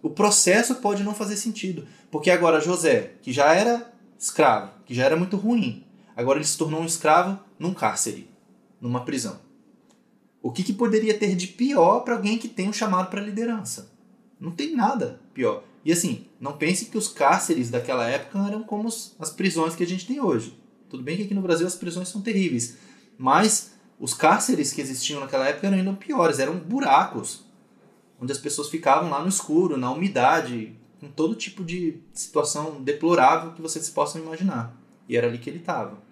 o processo pode não fazer sentido. Porque agora José, que já era escravo, que já era muito ruim, agora ele se tornou um escravo num cárcere, numa prisão. O que, que poderia ter de pior para alguém que tem um chamado para liderança? Não tem nada pior. E assim, não pense que os cárceres daquela época eram como as prisões que a gente tem hoje. Tudo bem que aqui no Brasil as prisões são terríveis, mas os cárceres que existiam naquela época eram ainda piores, eram buracos onde as pessoas ficavam lá no escuro, na umidade, com todo tipo de situação deplorável que vocês possam imaginar. E era ali que ele estava.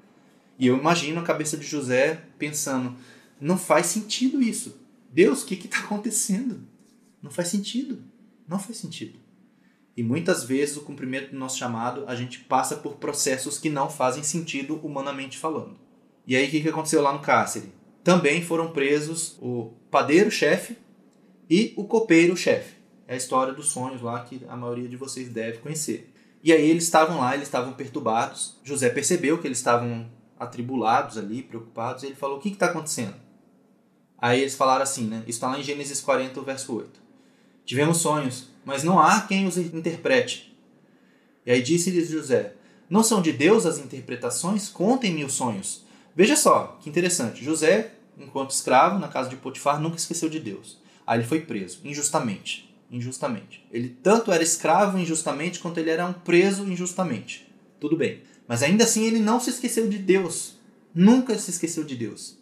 E eu imagino a cabeça de José pensando: não faz sentido isso. Deus, o que está acontecendo? Não faz sentido. Não faz sentido. E muitas vezes o cumprimento do nosso chamado, a gente passa por processos que não fazem sentido humanamente falando. E aí o que, que aconteceu lá no cárcere? Também foram presos o padeiro-chefe e o copeiro-chefe. É a história dos sonhos lá que a maioria de vocês deve conhecer. E aí eles estavam lá, eles estavam perturbados. José percebeu que eles estavam atribulados ali, preocupados, e ele falou: O que está acontecendo? Aí eles falaram assim, né? Isso está lá em Gênesis 40, verso 8. Tivemos sonhos, mas não há quem os interprete. E aí disse-lhes José: Não são de Deus as interpretações? Contem-me os sonhos. Veja só, que interessante. José, enquanto escravo na casa de Potifar, nunca esqueceu de Deus. Aí ele foi preso, injustamente. Injustamente. Ele tanto era escravo injustamente quanto ele era um preso injustamente. Tudo bem. Mas ainda assim ele não se esqueceu de Deus. Nunca se esqueceu de Deus.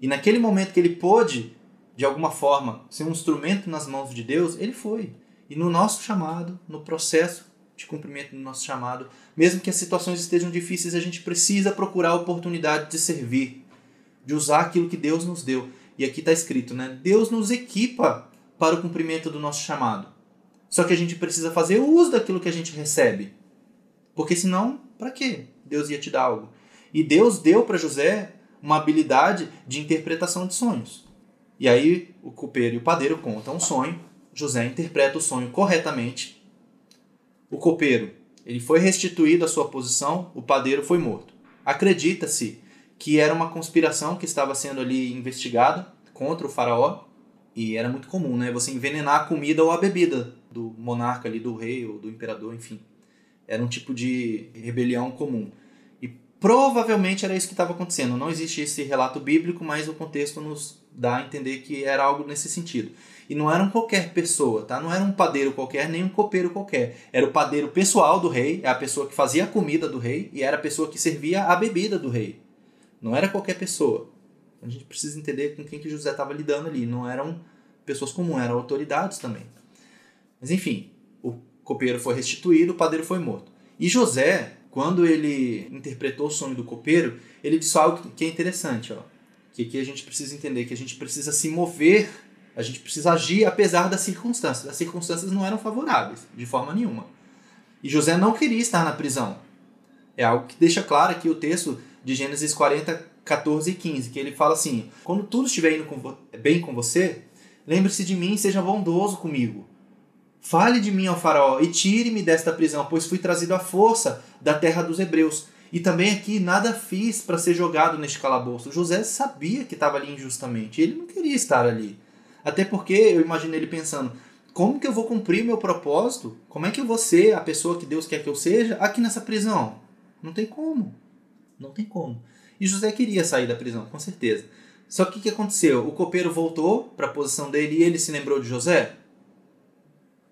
E naquele momento que ele pôde, de alguma forma, ser um instrumento nas mãos de Deus, ele foi. E no nosso chamado, no processo de cumprimento do nosso chamado, mesmo que as situações estejam difíceis, a gente precisa procurar a oportunidade de servir, de usar aquilo que Deus nos deu. E aqui está escrito, né? Deus nos equipa para o cumprimento do nosso chamado. Só que a gente precisa fazer uso daquilo que a gente recebe. Porque senão, para quê? Deus ia te dar algo. E Deus deu para José uma habilidade de interpretação de sonhos. E aí o copeiro e o padeiro contam um sonho, José interpreta o sonho corretamente. O copeiro, ele foi restituído à sua posição, o padeiro foi morto. Acredita-se que era uma conspiração que estava sendo ali investigada contra o faraó e era muito comum, né? Você envenenar a comida ou a bebida do monarca ali, do rei ou do imperador, enfim. Era um tipo de rebelião comum. E provavelmente era isso que estava acontecendo. Não existe esse relato bíblico, mas o contexto nos dá a entender que era algo nesse sentido. E não era um qualquer pessoa, tá? Não era um padeiro qualquer, nem um copeiro qualquer. Era o padeiro pessoal do rei, é a pessoa que fazia a comida do rei e era a pessoa que servia a bebida do rei. Não era qualquer pessoa. A gente precisa entender com quem que José estava lidando ali. Não eram pessoas comuns, eram autoridades também. Mas enfim, o copeiro foi restituído, o padeiro foi morto. E José, quando ele interpretou o sonho do copeiro, ele disse algo que é interessante, ó. Que aqui a gente precisa entender que a gente precisa se mover, a gente precisa agir apesar das circunstâncias. As circunstâncias não eram favoráveis, de forma nenhuma. E José não queria estar na prisão. É algo que deixa claro aqui o texto de Gênesis 40, 14 e 15, que ele fala assim: Quando tudo estiver indo com bem com você, lembre-se de mim e seja bondoso comigo. Fale de mim ao faraó e tire-me desta prisão, pois fui trazido à força da terra dos hebreus. E também aqui nada fiz para ser jogado neste calabouço. José sabia que estava ali injustamente. Ele não queria estar ali. Até porque eu imagino ele pensando: como que eu vou cumprir meu propósito? Como é que eu vou ser a pessoa que Deus quer que eu seja aqui nessa prisão? Não tem como. Não tem como. E José queria sair da prisão, com certeza. Só que o que aconteceu? O copeiro voltou para a posição dele e ele se lembrou de José?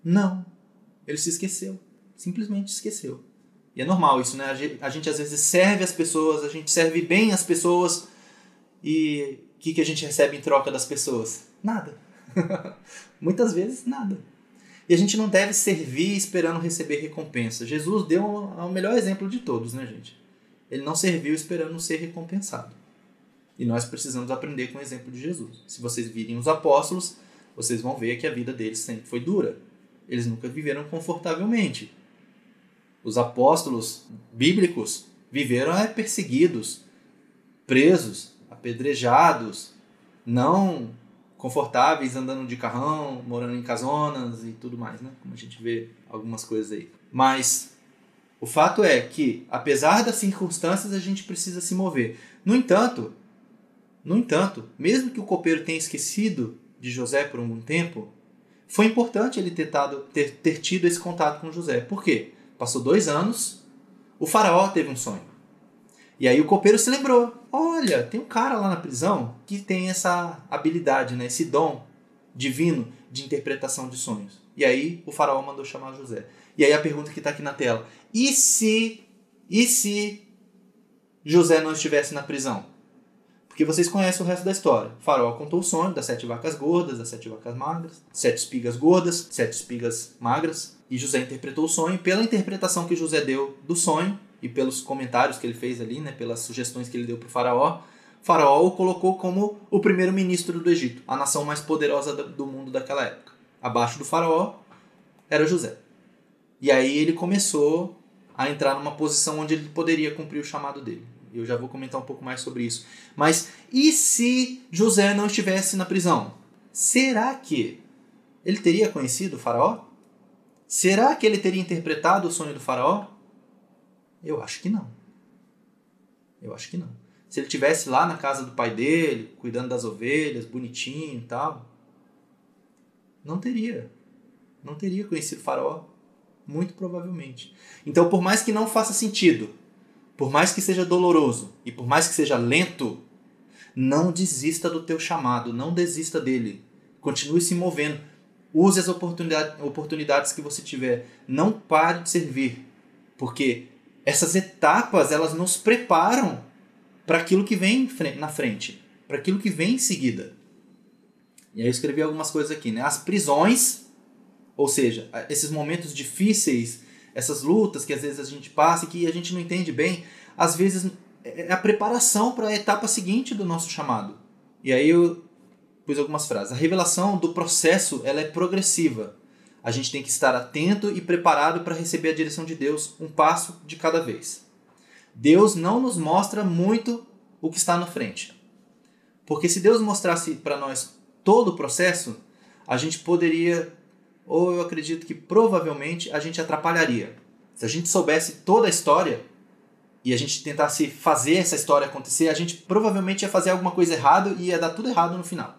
Não. Ele se esqueceu. Simplesmente esqueceu. E é normal isso, né? A gente, às vezes serve as pessoas, a gente serve bem as pessoas e o que, que a gente recebe em troca das pessoas? Nada. Muitas vezes, nada. E a gente não deve servir esperando receber recompensa. Jesus deu o melhor exemplo de todos, né, gente? Ele não serviu esperando ser recompensado. E nós precisamos aprender com o exemplo de Jesus. Se vocês virem os apóstolos, vocês vão ver que a vida deles sempre foi dura. Eles nunca viveram confortavelmente. Os apóstolos bíblicos viveram é, perseguidos, presos, apedrejados, não confortáveis, andando de carrão, morando em casonas e tudo mais, né? Como a gente vê algumas coisas aí. Mas o fato é que, apesar das circunstâncias, a gente precisa se mover. No entanto, no entanto, mesmo que o copeiro tenha esquecido de José por algum tempo, foi importante ele ter, tado, ter, ter tido esse contato com José. Por quê? Passou dois anos, o faraó teve um sonho. E aí o copeiro se lembrou: olha, tem um cara lá na prisão que tem essa habilidade, né, esse dom divino de interpretação de sonhos. E aí o faraó mandou chamar José. E aí a pergunta que está aqui na tela: e se, e se José não estivesse na prisão? Porque vocês conhecem o resto da história. O faraó contou o sonho das sete vacas gordas, das sete vacas magras, sete espigas gordas, sete espigas magras. E José interpretou o sonho. Pela interpretação que José deu do sonho e pelos comentários que ele fez ali, né, pelas sugestões que ele deu para o faraó, faraó o colocou como o primeiro ministro do Egito, a nação mais poderosa do mundo daquela época. Abaixo do faraó era José. E aí ele começou a entrar numa posição onde ele poderia cumprir o chamado dele. Eu já vou comentar um pouco mais sobre isso. Mas e se José não estivesse na prisão? Será que ele teria conhecido o Faraó? Será que ele teria interpretado o sonho do Faraó? Eu acho que não. Eu acho que não. Se ele tivesse lá na casa do pai dele, cuidando das ovelhas, bonitinho e tal, não teria. Não teria conhecido Faraó. Muito provavelmente. Então, por mais que não faça sentido por mais que seja doloroso e por mais que seja lento, não desista do teu chamado, não desista dele. Continue se movendo. Use as oportunidades, oportunidades que você tiver. Não pare de servir, porque essas etapas elas nos preparam para aquilo que vem na frente, para aquilo que vem em seguida. E aí eu escrevi algumas coisas aqui, né? As prisões, ou seja, esses momentos difíceis, essas lutas que às vezes a gente passa e que a gente não entende bem, às vezes é a preparação para a etapa seguinte do nosso chamado. E aí eu pus algumas frases. A revelação do processo ela é progressiva. A gente tem que estar atento e preparado para receber a direção de Deus, um passo de cada vez. Deus não nos mostra muito o que está na frente. Porque se Deus mostrasse para nós todo o processo, a gente poderia, ou eu acredito que provavelmente a gente atrapalharia. Se a gente soubesse toda a história e a gente tentasse fazer essa história acontecer, a gente provavelmente ia fazer alguma coisa errada e ia dar tudo errado no final.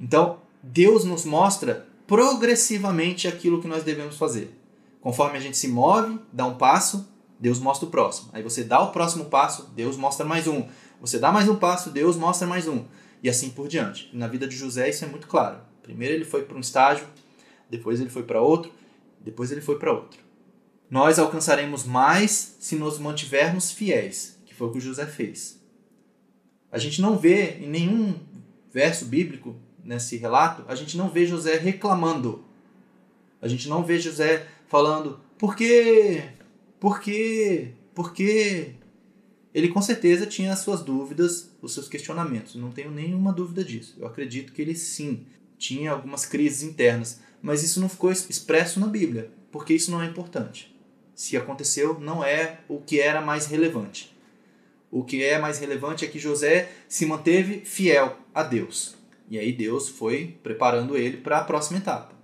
Então, Deus nos mostra progressivamente aquilo que nós devemos fazer. Conforme a gente se move, dá um passo, Deus mostra o próximo. Aí você dá o próximo passo, Deus mostra mais um. Você dá mais um passo, Deus mostra mais um e assim por diante. Na vida de José isso é muito claro. Primeiro ele foi para um estágio, depois ele foi para outro, depois ele foi para outro. Nós alcançaremos mais se nos mantivermos fiéis, que foi o que José fez. A gente não vê em nenhum verso bíblico nesse relato, a gente não vê José reclamando. A gente não vê José falando: "Por quê? Por quê? Por quê?" ele com certeza tinha as suas dúvidas, os seus questionamentos. Não tenho nenhuma dúvida disso. Eu acredito que ele sim tinha algumas crises internas, mas isso não ficou expresso na Bíblia, porque isso não é importante. Se aconteceu, não é o que era mais relevante. O que é mais relevante é que José se manteve fiel a Deus. E aí Deus foi preparando ele para a próxima etapa.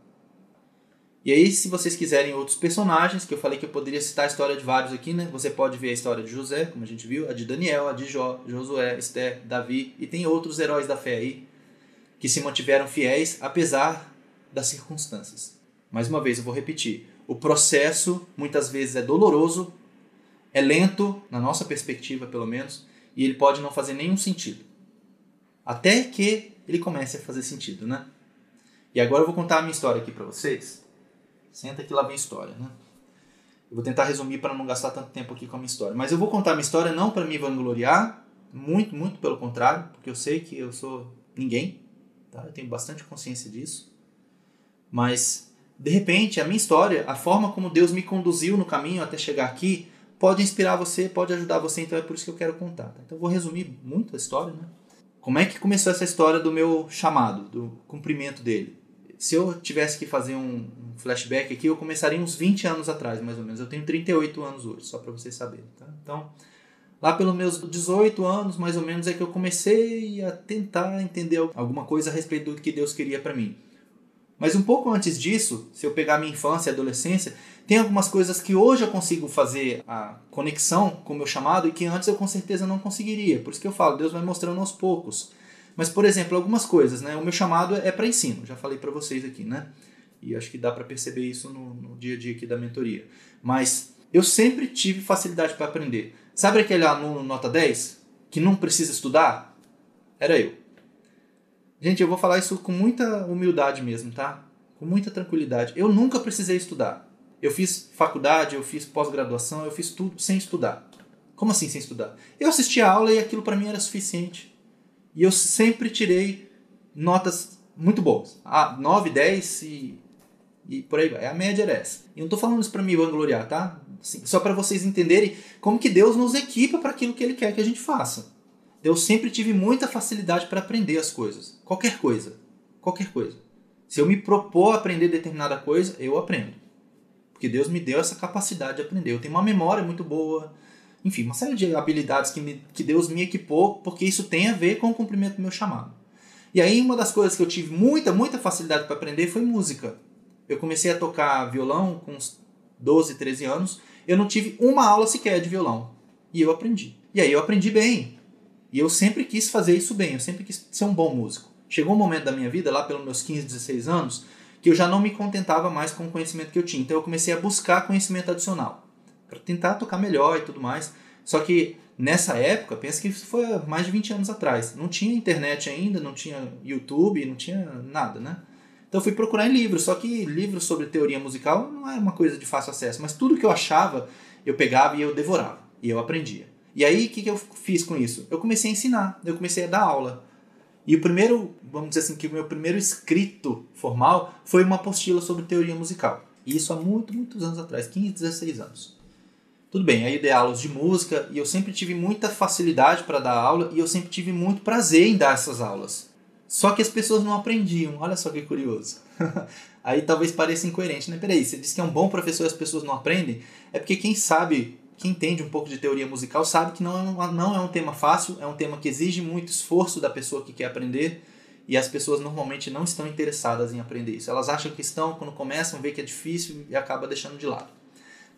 E aí, se vocês quiserem outros personagens, que eu falei que eu poderia citar a história de vários aqui, né? Você pode ver a história de José, como a gente viu, a de Daniel, a de Jó, Josué, Esther, Davi, e tem outros heróis da fé aí que se mantiveram fiéis apesar das circunstâncias. Mais uma vez, eu vou repetir: o processo muitas vezes é doloroso, é lento, na nossa perspectiva pelo menos, e ele pode não fazer nenhum sentido. Até que ele comece a fazer sentido, né? E agora eu vou contar a minha história aqui para vocês Senta que lá vem história, né? Eu vou tentar resumir para não gastar tanto tempo aqui com a minha história. Mas eu vou contar a minha história não para me vangloriar, muito, muito pelo contrário, porque eu sei que eu sou ninguém, tá? Eu tenho bastante consciência disso. Mas, de repente, a minha história, a forma como Deus me conduziu no caminho até chegar aqui, pode inspirar você, pode ajudar você, então é por isso que eu quero contar. Tá? Então eu vou resumir muito a história, né? Como é que começou essa história do meu chamado, do cumprimento dele? Se eu tivesse que fazer um flashback aqui, eu começaria uns 20 anos atrás, mais ou menos. Eu tenho 38 anos hoje, só para vocês saberem. Tá? Então, lá pelos meus 18 anos, mais ou menos, é que eu comecei a tentar entender alguma coisa a respeito do que Deus queria para mim. Mas um pouco antes disso, se eu pegar minha infância e adolescência, tem algumas coisas que hoje eu consigo fazer a conexão com o meu chamado e que antes eu com certeza não conseguiria. Por isso que eu falo, Deus vai mostrando aos poucos. Mas, por exemplo, algumas coisas, né? O meu chamado é para ensino, já falei para vocês aqui, né? E acho que dá para perceber isso no, no, dia a dia aqui da mentoria. Mas eu sempre tive facilidade para aprender. Sabe aquele aluno nota 10 que não precisa estudar? Era eu. Gente, eu vou falar isso com muita humildade mesmo, tá? Com muita tranquilidade. Eu nunca precisei estudar. Eu fiz faculdade, eu fiz pós-graduação, eu fiz tudo sem estudar. Como assim sem estudar? Eu assistia a aula e aquilo para mim era suficiente. E eu sempre tirei notas muito boas. Ah, 9, 10 e, e por aí vai. A média era essa. E não estou falando isso para me vangloriar, tá? Assim, só para vocês entenderem como que Deus nos equipa para aquilo que Ele quer que a gente faça. Eu sempre tive muita facilidade para aprender as coisas. Qualquer coisa. Qualquer coisa. Se eu me propor a aprender determinada coisa, eu aprendo. Porque Deus me deu essa capacidade de aprender. Eu tenho uma memória muito boa, enfim, uma série de habilidades que, me, que Deus me equipou, porque isso tem a ver com o cumprimento do meu chamado. E aí, uma das coisas que eu tive muita, muita facilidade para aprender foi música. Eu comecei a tocar violão com uns 12, 13 anos. Eu não tive uma aula sequer de violão. E eu aprendi. E aí eu aprendi bem. E eu sempre quis fazer isso bem, eu sempre quis ser um bom músico. Chegou um momento da minha vida, lá pelos meus 15, 16 anos, que eu já não me contentava mais com o conhecimento que eu tinha. Então eu comecei a buscar conhecimento adicional para tentar tocar melhor e tudo mais. Só que nessa época, pensa que isso foi mais de 20 anos atrás. Não tinha internet ainda, não tinha YouTube, não tinha nada, né? Então fui procurar em livros, só que livros sobre teoria musical não é uma coisa de fácil acesso, mas tudo que eu achava, eu pegava e eu devorava, e eu aprendia. E aí, o que, que eu fiz com isso? Eu comecei a ensinar, eu comecei a dar aula. E o primeiro, vamos dizer assim, que o meu primeiro escrito formal foi uma apostila sobre teoria musical. E isso há muito, muitos anos atrás, 15, 16 anos. Tudo bem, aí eu dei aulas de música e eu sempre tive muita facilidade para dar aula e eu sempre tive muito prazer em dar essas aulas. Só que as pessoas não aprendiam, olha só que curioso. aí talvez pareça incoerente, né? Peraí, você disse que é um bom professor e as pessoas não aprendem? É porque quem sabe, quem entende um pouco de teoria musical, sabe que não é um, não é um tema fácil, é um tema que exige muito esforço da pessoa que quer aprender e as pessoas normalmente não estão interessadas em aprender isso. Elas acham que estão, quando começam, vê que é difícil e acaba deixando de lado.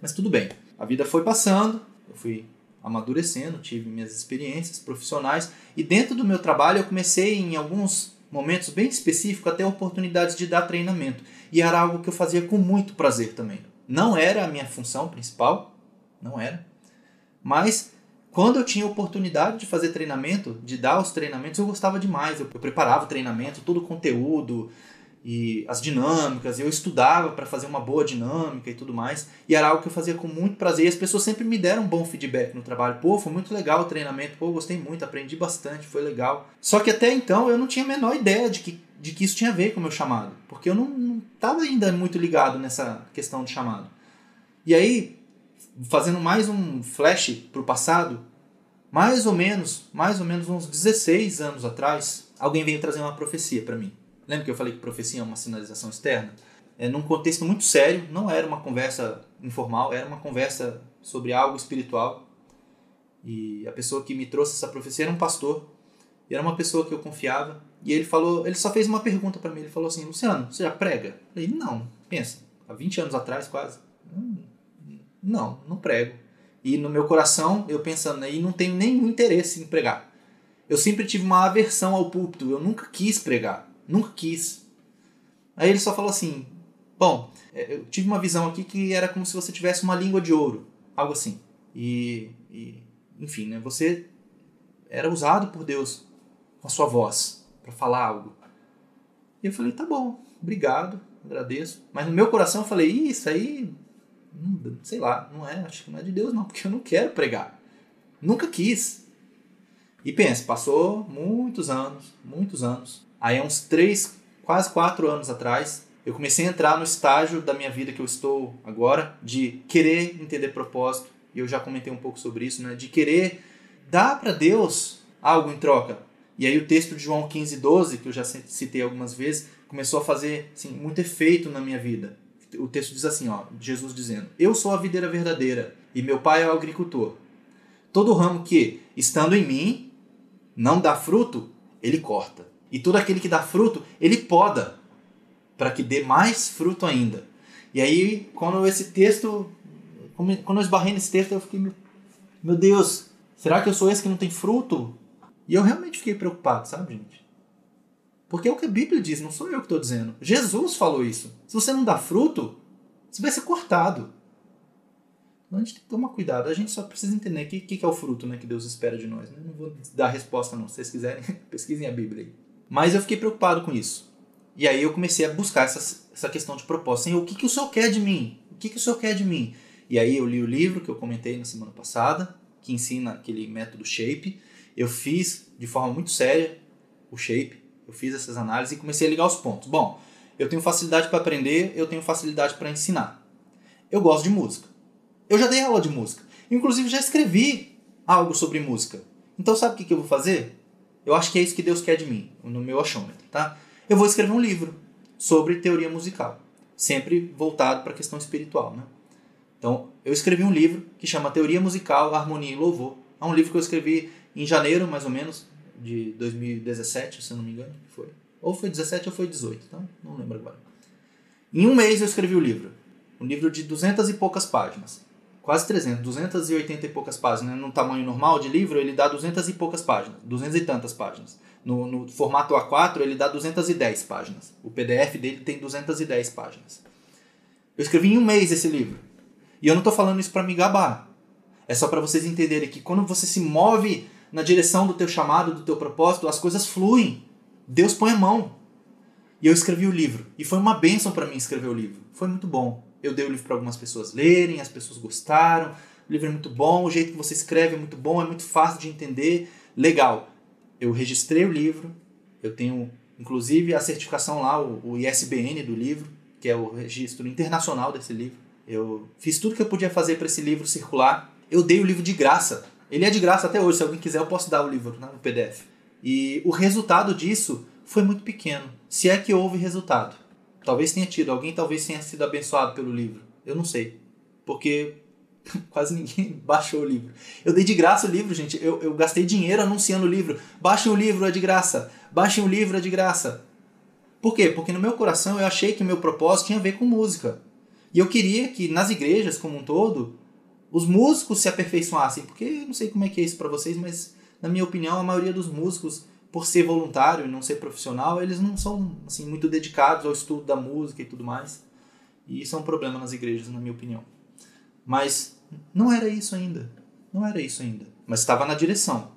Mas tudo bem. A vida foi passando, eu fui amadurecendo, tive minhas experiências profissionais e dentro do meu trabalho eu comecei em alguns momentos bem específicos a ter oportunidades de dar treinamento e era algo que eu fazia com muito prazer também. Não era a minha função principal, não era, mas quando eu tinha oportunidade de fazer treinamento, de dar os treinamentos, eu gostava demais. Eu, eu preparava o treinamento, todo o conteúdo, e as dinâmicas, eu estudava para fazer uma boa dinâmica e tudo mais, e era algo que eu fazia com muito prazer, e as pessoas sempre me deram um bom feedback no trabalho. Pô, foi muito legal o treinamento, pô, gostei muito, aprendi bastante, foi legal. Só que até então eu não tinha a menor ideia de que, de que isso tinha a ver com o meu chamado, porque eu não estava ainda muito ligado nessa questão de chamado. E aí, fazendo mais um flash para o passado, mais ou menos, mais ou menos uns 16 anos atrás, alguém veio trazer uma profecia para mim. Lembra que eu falei que profecia é uma sinalização externa? É, num contexto muito sério, não era uma conversa informal, era uma conversa sobre algo espiritual. E a pessoa que me trouxe essa profecia era um pastor, e era uma pessoa que eu confiava. E ele falou, ele só fez uma pergunta para mim, ele falou assim: "Luciano, você já prega?" Eu falei: "Não, pensa, há 20 anos atrás quase. Não, não prego." E no meu coração, eu pensando aí, não tenho nenhum interesse em pregar. Eu sempre tive uma aversão ao púlpito, eu nunca quis pregar. Nunca quis. Aí ele só falou assim: Bom, é, eu tive uma visão aqui que era como se você tivesse uma língua de ouro, algo assim. E, e enfim, né, você era usado por Deus com a sua voz para falar algo. E eu falei: Tá bom, obrigado, agradeço. Mas no meu coração eu falei: Isso aí, hum, sei lá, não é, acho que não é de Deus não, porque eu não quero pregar. Nunca quis. E pense, passou muitos anos, muitos anos. Aí, uns três, quase quatro anos atrás, eu comecei a entrar no estágio da minha vida que eu estou agora, de querer entender propósito, e eu já comentei um pouco sobre isso, né? de querer dar para Deus algo em troca. E aí o texto de João 15, 12, que eu já citei algumas vezes, começou a fazer assim, muito efeito na minha vida. O texto diz assim, ó, Jesus dizendo, Eu sou a videira verdadeira, e meu pai é o agricultor. Todo ramo que, estando em mim, não dá fruto, ele corta. E todo aquele que dá fruto, ele poda, para que dê mais fruto ainda. E aí, quando esse texto, quando eu esbarrei nesse texto, eu fiquei, meu Deus, será que eu sou esse que não tem fruto? E eu realmente fiquei preocupado, sabe, gente? Porque é o que a Bíblia diz, não sou eu que estou dizendo. Jesus falou isso. Se você não dá fruto, você vai ser cortado. Então a gente tem que tomar cuidado. A gente só precisa entender o que, que é o fruto né, que Deus espera de nós. Né? Não vou dar resposta, não. Se vocês quiserem, pesquisem a Bíblia aí. Mas eu fiquei preocupado com isso. E aí eu comecei a buscar essa, essa questão de propósito. Senhor, o que, que o Senhor quer de mim? O que, que o Senhor quer de mim? E aí eu li o livro que eu comentei na semana passada, que ensina aquele método SHAPE. Eu fiz de forma muito séria o SHAPE. Eu fiz essas análises e comecei a ligar os pontos. Bom, eu tenho facilidade para aprender, eu tenho facilidade para ensinar. Eu gosto de música. Eu já dei aula de música. Inclusive já escrevi algo sobre música. Então sabe o que, que eu vou fazer? Eu acho que é isso que Deus quer de mim, no meu achômetro, tá? Eu vou escrever um livro sobre teoria musical, sempre voltado para a questão espiritual, né? Então, eu escrevi um livro que chama Teoria Musical, Harmonia e Louvor. É um livro que eu escrevi em janeiro, mais ou menos, de 2017, se eu não me engano, foi. Ou foi 17 ou foi 18, tá? Não lembro agora. Em um mês eu escrevi o livro. Um livro de duzentas e poucas páginas quase 300, 280 e poucas páginas. Né? No tamanho normal de livro, ele dá 200 e poucas páginas, 200 e tantas páginas. No, no formato A4, ele dá 210 páginas. O PDF dele tem 210 páginas. Eu escrevi em um mês esse livro. E eu não estou falando isso para me gabar. É só para vocês entenderem que quando você se move na direção do teu chamado, do teu propósito, as coisas fluem. Deus põe a mão. E eu escrevi o livro. E foi uma bênção para mim escrever o livro. Foi muito bom. Eu dei o livro para algumas pessoas lerem, as pessoas gostaram. O livro é muito bom, o jeito que você escreve é muito bom, é muito fácil de entender. Legal. Eu registrei o livro, Eu tenho, inclusive, a certificação lá, o, ISBN do livro, que é o registro internacional desse livro. Eu fiz tudo que eu podia fazer para esse livro circular. Eu dei o livro de graça. Ele é de graça até hoje. Se alguém quiser, eu posso dar o livro né, no PDF. E o resultado disso foi muito pequeno. Se é que houve resultado. Talvez tenha tido. Alguém talvez tenha sido abençoado pelo livro. Eu não sei. Porque quase ninguém baixou o livro. Eu dei de graça o livro, gente. Eu, eu gastei dinheiro anunciando o livro. Baixem o livro, é de graça. Baixem o livro, é de graça. Por quê? Porque no meu coração eu achei que o meu propósito tinha a ver com música. E eu queria que nas igrejas como um todo, os músicos se aperfeiçoassem. Porque eu não sei como é que é isso para vocês, mas na minha opinião, a maioria dos músicos, por ser voluntário e não ser profissional, eles não são assim muito dedicados ao estudo da música e tudo mais. E isso é um problema nas igrejas, na minha opinião. Mas não era isso ainda. Não era isso ainda. Mas estava na direção.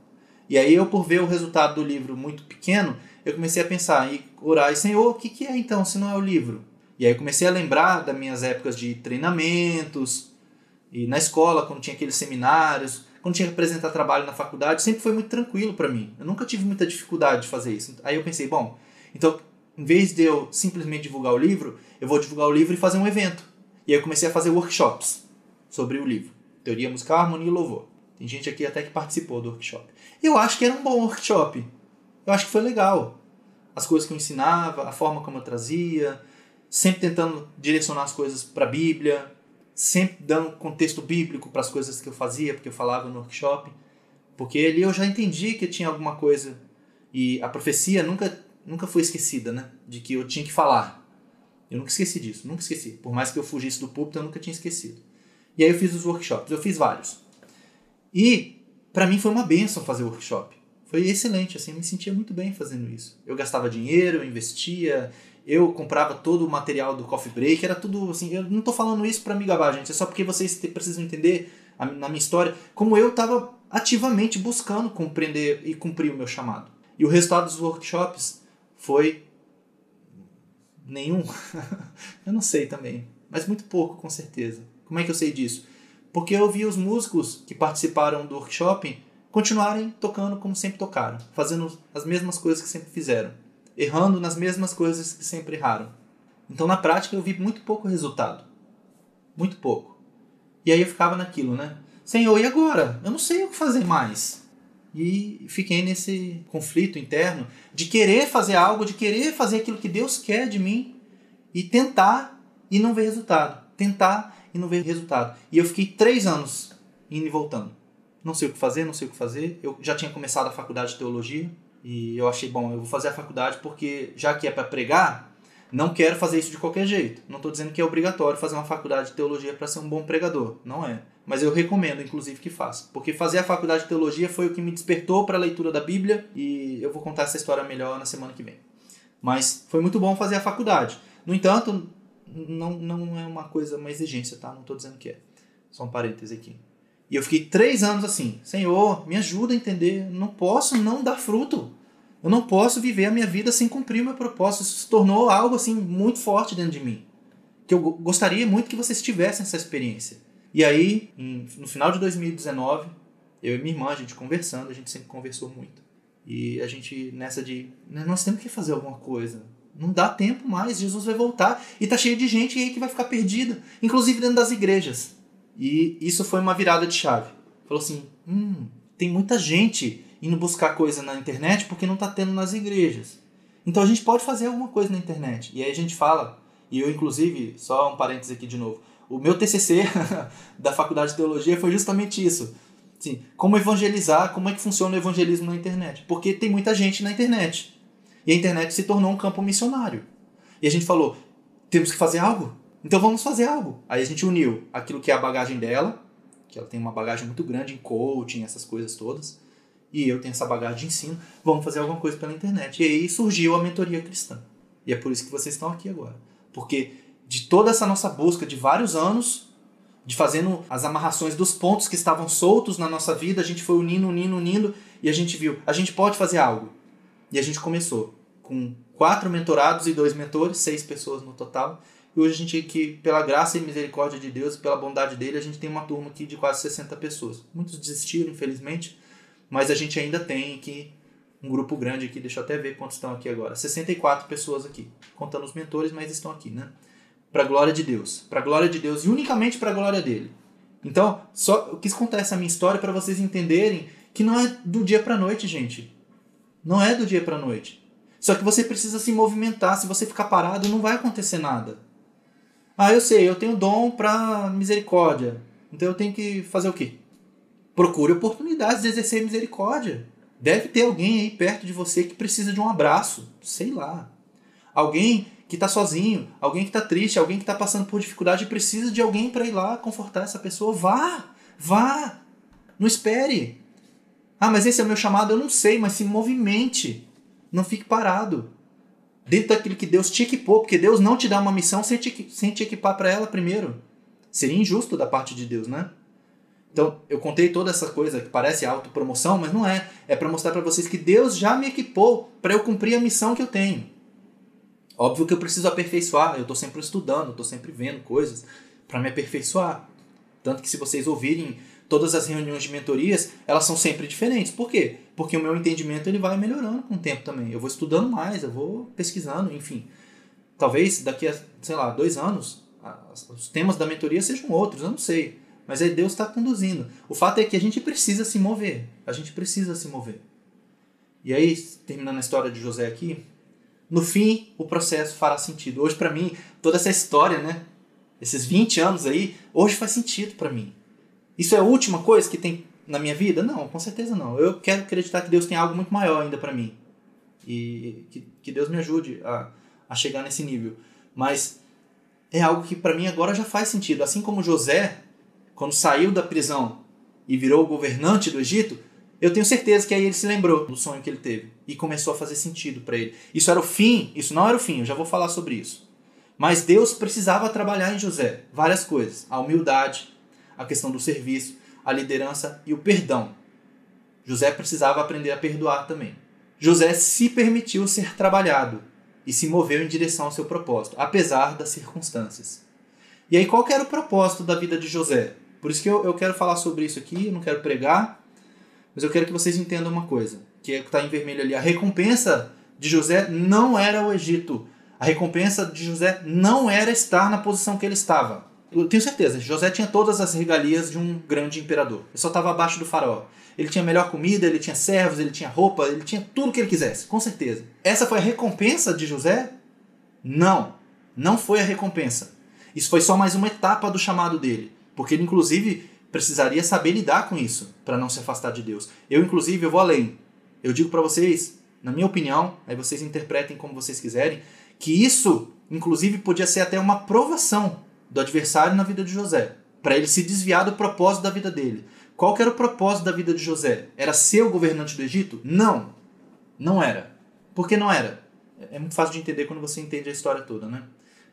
E aí eu, por ver o resultado do livro muito pequeno, eu comecei a pensar e orar, e Senhor, o que, que é então se não é o livro? E aí eu comecei a lembrar das minhas épocas de treinamentos, e na escola, quando tinha aqueles seminários, quando tinha que apresentar trabalho na faculdade, sempre foi muito tranquilo para mim. Eu nunca tive muita dificuldade de fazer isso. Aí eu pensei, bom, então, em vez de eu simplesmente divulgar o livro, eu vou divulgar o livro e fazer um evento. E aí eu comecei a fazer workshops sobre o livro. Teoria musical, harmonia e louvor. Tem gente aqui até que participou do workshop. Eu acho que era um bom workshop. Eu acho que foi legal. As coisas que eu ensinava, a forma como eu trazia, sempre tentando direcionar as coisas para a Bíblia, sempre dando contexto bíblico para as coisas que eu fazia, porque eu falava no workshop. Porque ali eu já entendi que tinha alguma coisa. E a profecia nunca, nunca foi esquecida, né? De que eu tinha que falar. Eu nunca esqueci disso, nunca esqueci. Por mais que eu fugisse do púlpito, eu nunca tinha esquecido. E aí eu fiz os workshops, eu fiz vários. E para mim foi uma benção fazer o workshop. Foi excelente, assim, eu me sentia muito bem fazendo isso. Eu gastava dinheiro, eu investia, eu comprava todo o material do Coffee Break, era tudo assim. Eu não estou falando isso para me gabar, gente, é só porque vocês precisam entender a, na minha história como eu estava ativamente buscando compreender e cumprir o meu chamado. E o resultado dos workshops foi nenhum. eu não sei também, mas muito pouco com certeza. Como é que eu sei disso? Porque eu vi os músicos que participaram do workshop continuarem tocando como sempre tocaram, fazendo as mesmas coisas que sempre fizeram errando nas mesmas coisas que sempre erraram. Então, na prática, eu vi muito pouco resultado. Muito pouco. E aí eu ficava naquilo, né? Senhor, e agora? Eu não sei o que fazer mais. E fiquei nesse conflito interno de querer fazer algo, de querer fazer aquilo que Deus quer de mim e tentar e não ver resultado. Tentar e não ver resultado. E eu fiquei três anos indo e voltando. Não sei o que fazer, não sei o que fazer. Eu já tinha começado a faculdade de teologia e eu achei, bom, eu vou fazer a faculdade porque, já que é para pregar, não quero fazer isso de qualquer jeito. Não estou dizendo que é obrigatório fazer uma faculdade de teologia para ser um bom pregador. Não é. Mas eu recomendo, inclusive, que faça. Porque fazer a faculdade de teologia foi o que me despertou para a leitura da Bíblia e eu vou contar essa história melhor na semana que vem. Mas foi muito bom fazer a faculdade. No entanto, não, não é uma coisa, uma exigência, tá? Não estou dizendo que é. Só um parêntese aqui. E eu fiquei três anos assim, Senhor, me ajuda a entender. Não posso não dar fruto. Eu não posso viver a minha vida sem cumprir o meu propósito. Isso se tornou algo assim muito forte dentro de mim. Que eu gostaria muito que vocês tivessem essa experiência. E aí, no final de 2019, eu e minha irmã, a gente conversando, a gente sempre conversou muito. E a gente nessa de, né, nós temos que fazer alguma coisa. Não dá tempo mais, Jesus vai voltar. E tá cheio de gente aí que vai ficar perdida, inclusive dentro das igrejas. E isso foi uma virada de chave. Falou assim: hum, tem muita gente indo buscar coisa na internet porque não está tendo nas igrejas. Então a gente pode fazer alguma coisa na internet. E aí a gente fala, e eu inclusive, só um parênteses aqui de novo, o meu TCC da Faculdade de Teologia foi justamente isso. Assim, como evangelizar, como é que funciona o evangelismo na internet. Porque tem muita gente na internet. E a internet se tornou um campo missionário. E a gente falou, temos que fazer algo? Então vamos fazer algo. Aí a gente uniu aquilo que é a bagagem dela, que ela tem uma bagagem muito grande em coaching, essas coisas todas, e eu tenho essa bagagem de ensino, vamos fazer alguma coisa pela internet. E aí surgiu a mentoria cristã. E é por isso que vocês estão aqui agora. Porque de toda essa nossa busca de vários anos, de fazendo as amarrações dos pontos que estavam soltos na nossa vida, a gente foi unindo, unindo, unindo, e a gente viu, a gente pode fazer algo. E a gente começou com quatro mentorados e dois mentores, seis pessoas no total. E hoje a gente aqui, pela graça e misericórdia de Deus, pela bondade dele, a gente tem uma turma aqui de quase 60 pessoas. Muitos desistiram, infelizmente, mas a gente ainda tem aqui um grupo grande aqui, deixa eu até ver quantos estão aqui agora. 64 pessoas aqui, contando os mentores, mas estão aqui, né? Para glória de Deus, para glória de Deus e unicamente para glória dele. Então, só eu quis contar essa minha história para vocês entenderem que não é do dia para noite, gente. Não é do dia para noite. Só que você precisa se movimentar. Se você ficar parado, não vai acontecer nada. Ah, eu sei, eu tenho dom para misericórdia. Então eu tenho que fazer o quê? Procure oportunidades de exercer misericórdia. Deve ter alguém aí perto de você que precisa de um abraço, sei lá. Alguém que está sozinho, alguém que está triste, alguém que está passando por dificuldade e precisa de alguém para ir lá confortar essa pessoa. Vá, vá, não espere. Ah, mas esse é o meu chamado, eu não sei, mas se movimente, não fique parado. Dentro daquilo que Deus te equipou, porque Deus não te dá uma missão sem te, sem te equipar para ela primeiro. Seria injusto da parte de Deus, né? Então, eu contei toda essa coisa que parece autopromoção, mas não é. É para mostrar para vocês que Deus já me equipou para eu cumprir a missão que eu tenho. Óbvio que eu preciso aperfeiçoar, eu estou sempre estudando, estou sempre vendo coisas para me aperfeiçoar. Tanto que se vocês ouvirem todas as reuniões de mentorias, elas são sempre diferentes. Por quê? Porque o meu entendimento ele vai melhorando com o tempo também. Eu vou estudando mais, eu vou pesquisando, enfim. Talvez daqui a, sei lá, dois anos, os temas da mentoria sejam outros, eu não sei. Mas aí Deus está conduzindo. O fato é que a gente precisa se mover. A gente precisa se mover. E aí, terminando a história de José aqui, no fim o processo fará sentido. Hoje, para mim, toda essa história, né? Esses 20 anos aí, hoje faz sentido para mim. Isso é a última coisa que tem na minha vida? Não, com certeza não. Eu quero acreditar que Deus tem algo muito maior ainda para mim. E que, que Deus me ajude a, a chegar nesse nível. Mas é algo que para mim agora já faz sentido. Assim como José, quando saiu da prisão e virou governante do Egito, eu tenho certeza que aí ele se lembrou do sonho que ele teve e começou a fazer sentido para ele. Isso era o fim, isso não era o fim, eu já vou falar sobre isso. Mas Deus precisava trabalhar em José várias coisas: a humildade, a questão do serviço, a liderança e o perdão. José precisava aprender a perdoar também. José se permitiu ser trabalhado e se moveu em direção ao seu propósito, apesar das circunstâncias. E aí, qual era o propósito da vida de José? Por isso que eu, eu quero falar sobre isso aqui, eu não quero pregar, mas eu quero que vocês entendam uma coisa, que é está em vermelho ali. A recompensa de José não era o Egito. A recompensa de José não era estar na posição que ele estava. Eu tenho certeza, José tinha todas as regalias de um grande imperador. Ele só estava abaixo do faraó. Ele tinha melhor comida, ele tinha servos, ele tinha roupa, ele tinha tudo que ele quisesse, com certeza. Essa foi a recompensa de José? Não, não foi a recompensa. Isso foi só mais uma etapa do chamado dele, porque ele inclusive precisaria saber lidar com isso para não se afastar de Deus. Eu inclusive eu vou além. Eu digo para vocês, na minha opinião, aí vocês interpretem como vocês quiserem, que isso inclusive podia ser até uma provação do adversário na vida de José, para ele se desviar do propósito da vida dele. Qual que era o propósito da vida de José? Era ser o governante do Egito? Não. Não era. Por que não era? É muito fácil de entender quando você entende a história toda, né?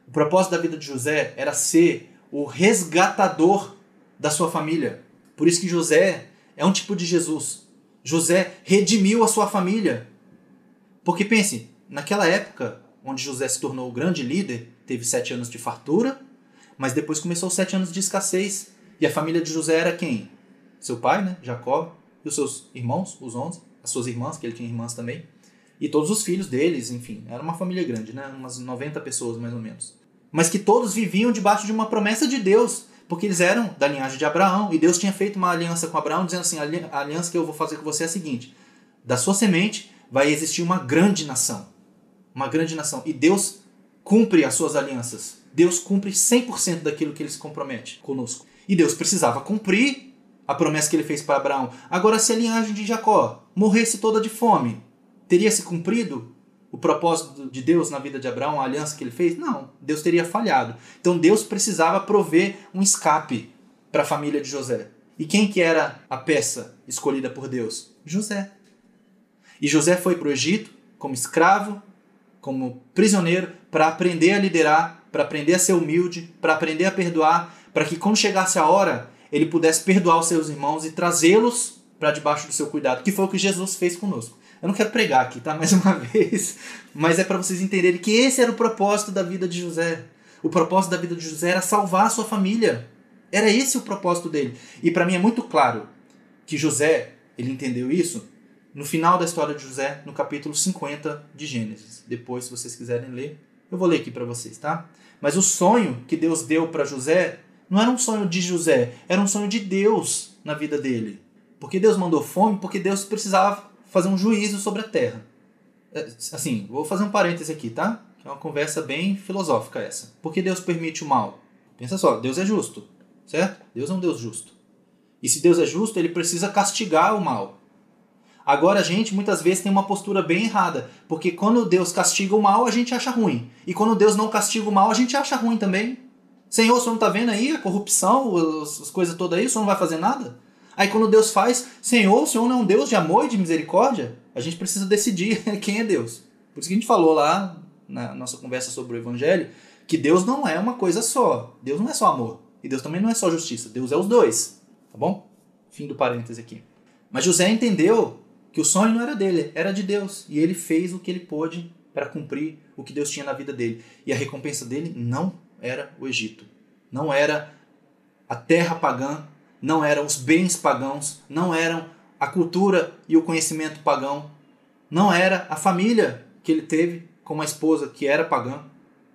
O propósito da vida de José era ser o resgatador da sua família. Por isso que José é um tipo de Jesus. José redimiu a sua família. Porque pense, naquela época onde José se tornou o grande líder, teve sete anos de fartura, mas depois começou os sete anos de escassez. E a família de José era quem? Seu pai, né? Jacó, e os seus irmãos, os onze, as suas irmãs, que ele tinha irmãs também, e todos os filhos deles, enfim. Era uma família grande, né? Umas 90 pessoas mais ou menos. Mas que todos viviam debaixo de uma promessa de Deus, porque eles eram da linhagem de Abraão, e Deus tinha feito uma aliança com Abraão, dizendo assim: a aliança que eu vou fazer com você é a seguinte: da sua semente vai existir uma grande nação. Uma grande nação. E Deus cumpre as suas alianças. Deus cumpre 100% daquilo que ele se compromete conosco. E Deus precisava cumprir a promessa que ele fez para Abraão. Agora, se a linhagem de Jacó morresse toda de fome, teria se cumprido o propósito de Deus na vida de Abraão, a aliança que ele fez? Não, Deus teria falhado. Então Deus precisava prover um escape para a família de José. E quem que era a peça escolhida por Deus? José. E José foi para o Egito como escravo, como prisioneiro, para aprender a liderar para aprender a ser humilde, para aprender a perdoar, para que quando chegasse a hora, ele pudesse perdoar os seus irmãos e trazê-los para debaixo do seu cuidado, que foi o que Jesus fez conosco. Eu não quero pregar aqui, tá? Mais uma vez, mas é para vocês entenderem que esse era o propósito da vida de José. O propósito da vida de José era salvar a sua família. Era esse o propósito dele. E para mim é muito claro que José, ele entendeu isso no final da história de José, no capítulo 50 de Gênesis. Depois, se vocês quiserem ler, eu vou ler aqui para vocês, tá? Mas o sonho que Deus deu para José não era um sonho de José, era um sonho de Deus na vida dele. Porque Deus mandou fome, porque Deus precisava fazer um juízo sobre a terra. É, assim, vou fazer um parêntese aqui, tá? É uma conversa bem filosófica essa. Por que Deus permite o mal? Pensa só, Deus é justo, certo? Deus é um Deus justo. E se Deus é justo, ele precisa castigar o mal. Agora a gente muitas vezes tem uma postura bem errada, porque quando Deus castiga o mal, a gente acha ruim. E quando Deus não castiga o mal, a gente acha ruim também. Senhor, o senhor não está vendo aí a corrupção, as coisas todas aí, o senhor não vai fazer nada? Aí quando Deus faz, Senhor, o senhor não é um Deus de amor e de misericórdia? A gente precisa decidir quem é Deus. Por isso que a gente falou lá na nossa conversa sobre o Evangelho, que Deus não é uma coisa só. Deus não é só amor. E Deus também não é só justiça. Deus é os dois. Tá bom? Fim do parêntese aqui. Mas José entendeu que o sonho não era dele, era de Deus. E ele fez o que ele pôde para cumprir o que Deus tinha na vida dele. E a recompensa dele não era o Egito. Não era a terra pagã, não eram os bens pagãos, não eram a cultura e o conhecimento pagão, não era a família que ele teve com uma esposa que era pagã,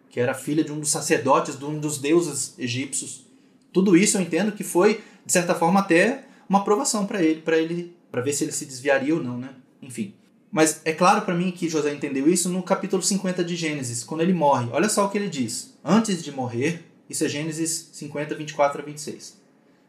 que era filha de um dos sacerdotes, de um dos deuses egípcios. Tudo isso eu entendo que foi, de certa forma, até uma aprovação para ele, para ele, para ver se ele se desviaria ou não, né? Enfim. Mas é claro para mim que José entendeu isso no capítulo 50 de Gênesis, quando ele morre. Olha só o que ele diz. Antes de morrer, isso é Gênesis 50, 24 a 26.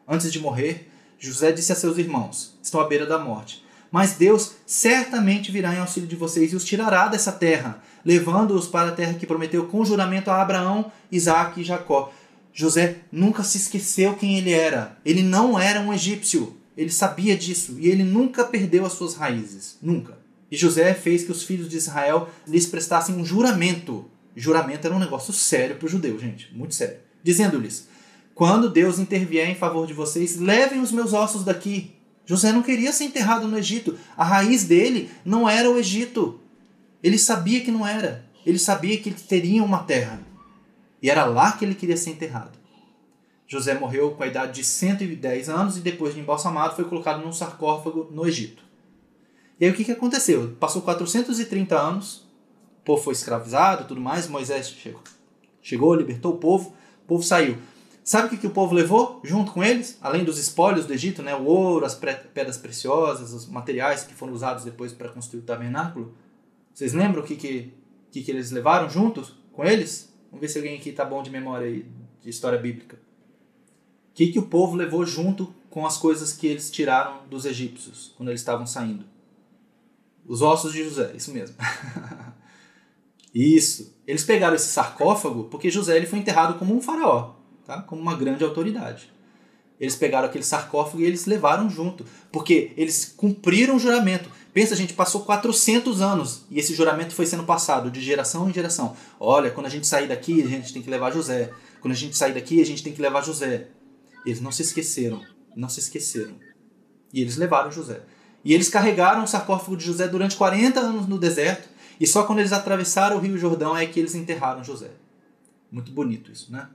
Antes de morrer, José disse a seus irmãos: Estão à beira da morte. Mas Deus certamente virá em auxílio de vocês e os tirará dessa terra, levando-os para a terra que prometeu com juramento a Abraão, Isaac e Jacó. José nunca se esqueceu quem ele era. Ele não era um egípcio. Ele sabia disso e ele nunca perdeu as suas raízes. Nunca. E José fez que os filhos de Israel lhes prestassem um juramento. Juramento era um negócio sério para o judeu, gente. Muito sério. Dizendo-lhes: Quando Deus intervier em favor de vocês, levem os meus ossos daqui José não queria ser enterrado no Egito. A raiz dele não era o Egito. Ele sabia que não era. Ele sabia que ele teria uma terra. E era lá que ele queria ser enterrado. José morreu com a idade de 110 anos e depois de embalsamado foi colocado num sarcófago no Egito. E aí o que, que aconteceu? Passou 430 anos, o povo foi escravizado tudo mais, Moisés chegou, chegou libertou o povo, o povo saiu. Sabe o que, que o povo levou junto com eles? Além dos espólios do Egito, né? o ouro, as pedras preciosas, os materiais que foram usados depois para construir o tabernáculo. Vocês lembram o que, que, que, que eles levaram juntos com eles? Vamos ver se alguém aqui está bom de memória aí, de história bíblica. Que, que o povo levou junto com as coisas que eles tiraram dos egípcios quando eles estavam saindo? Os ossos de José, isso mesmo. isso. Eles pegaram esse sarcófago porque José ele foi enterrado como um faraó tá? como uma grande autoridade. Eles pegaram aquele sarcófago e eles levaram junto, porque eles cumpriram o juramento. Pensa, a gente passou 400 anos e esse juramento foi sendo passado de geração em geração. Olha, quando a gente sair daqui, a gente tem que levar José. Quando a gente sair daqui, a gente tem que levar José. Eles não se esqueceram, não se esqueceram. E eles levaram José. E eles carregaram o sarcófago de José durante 40 anos no deserto, e só quando eles atravessaram o Rio Jordão é que eles enterraram José. Muito bonito isso, né?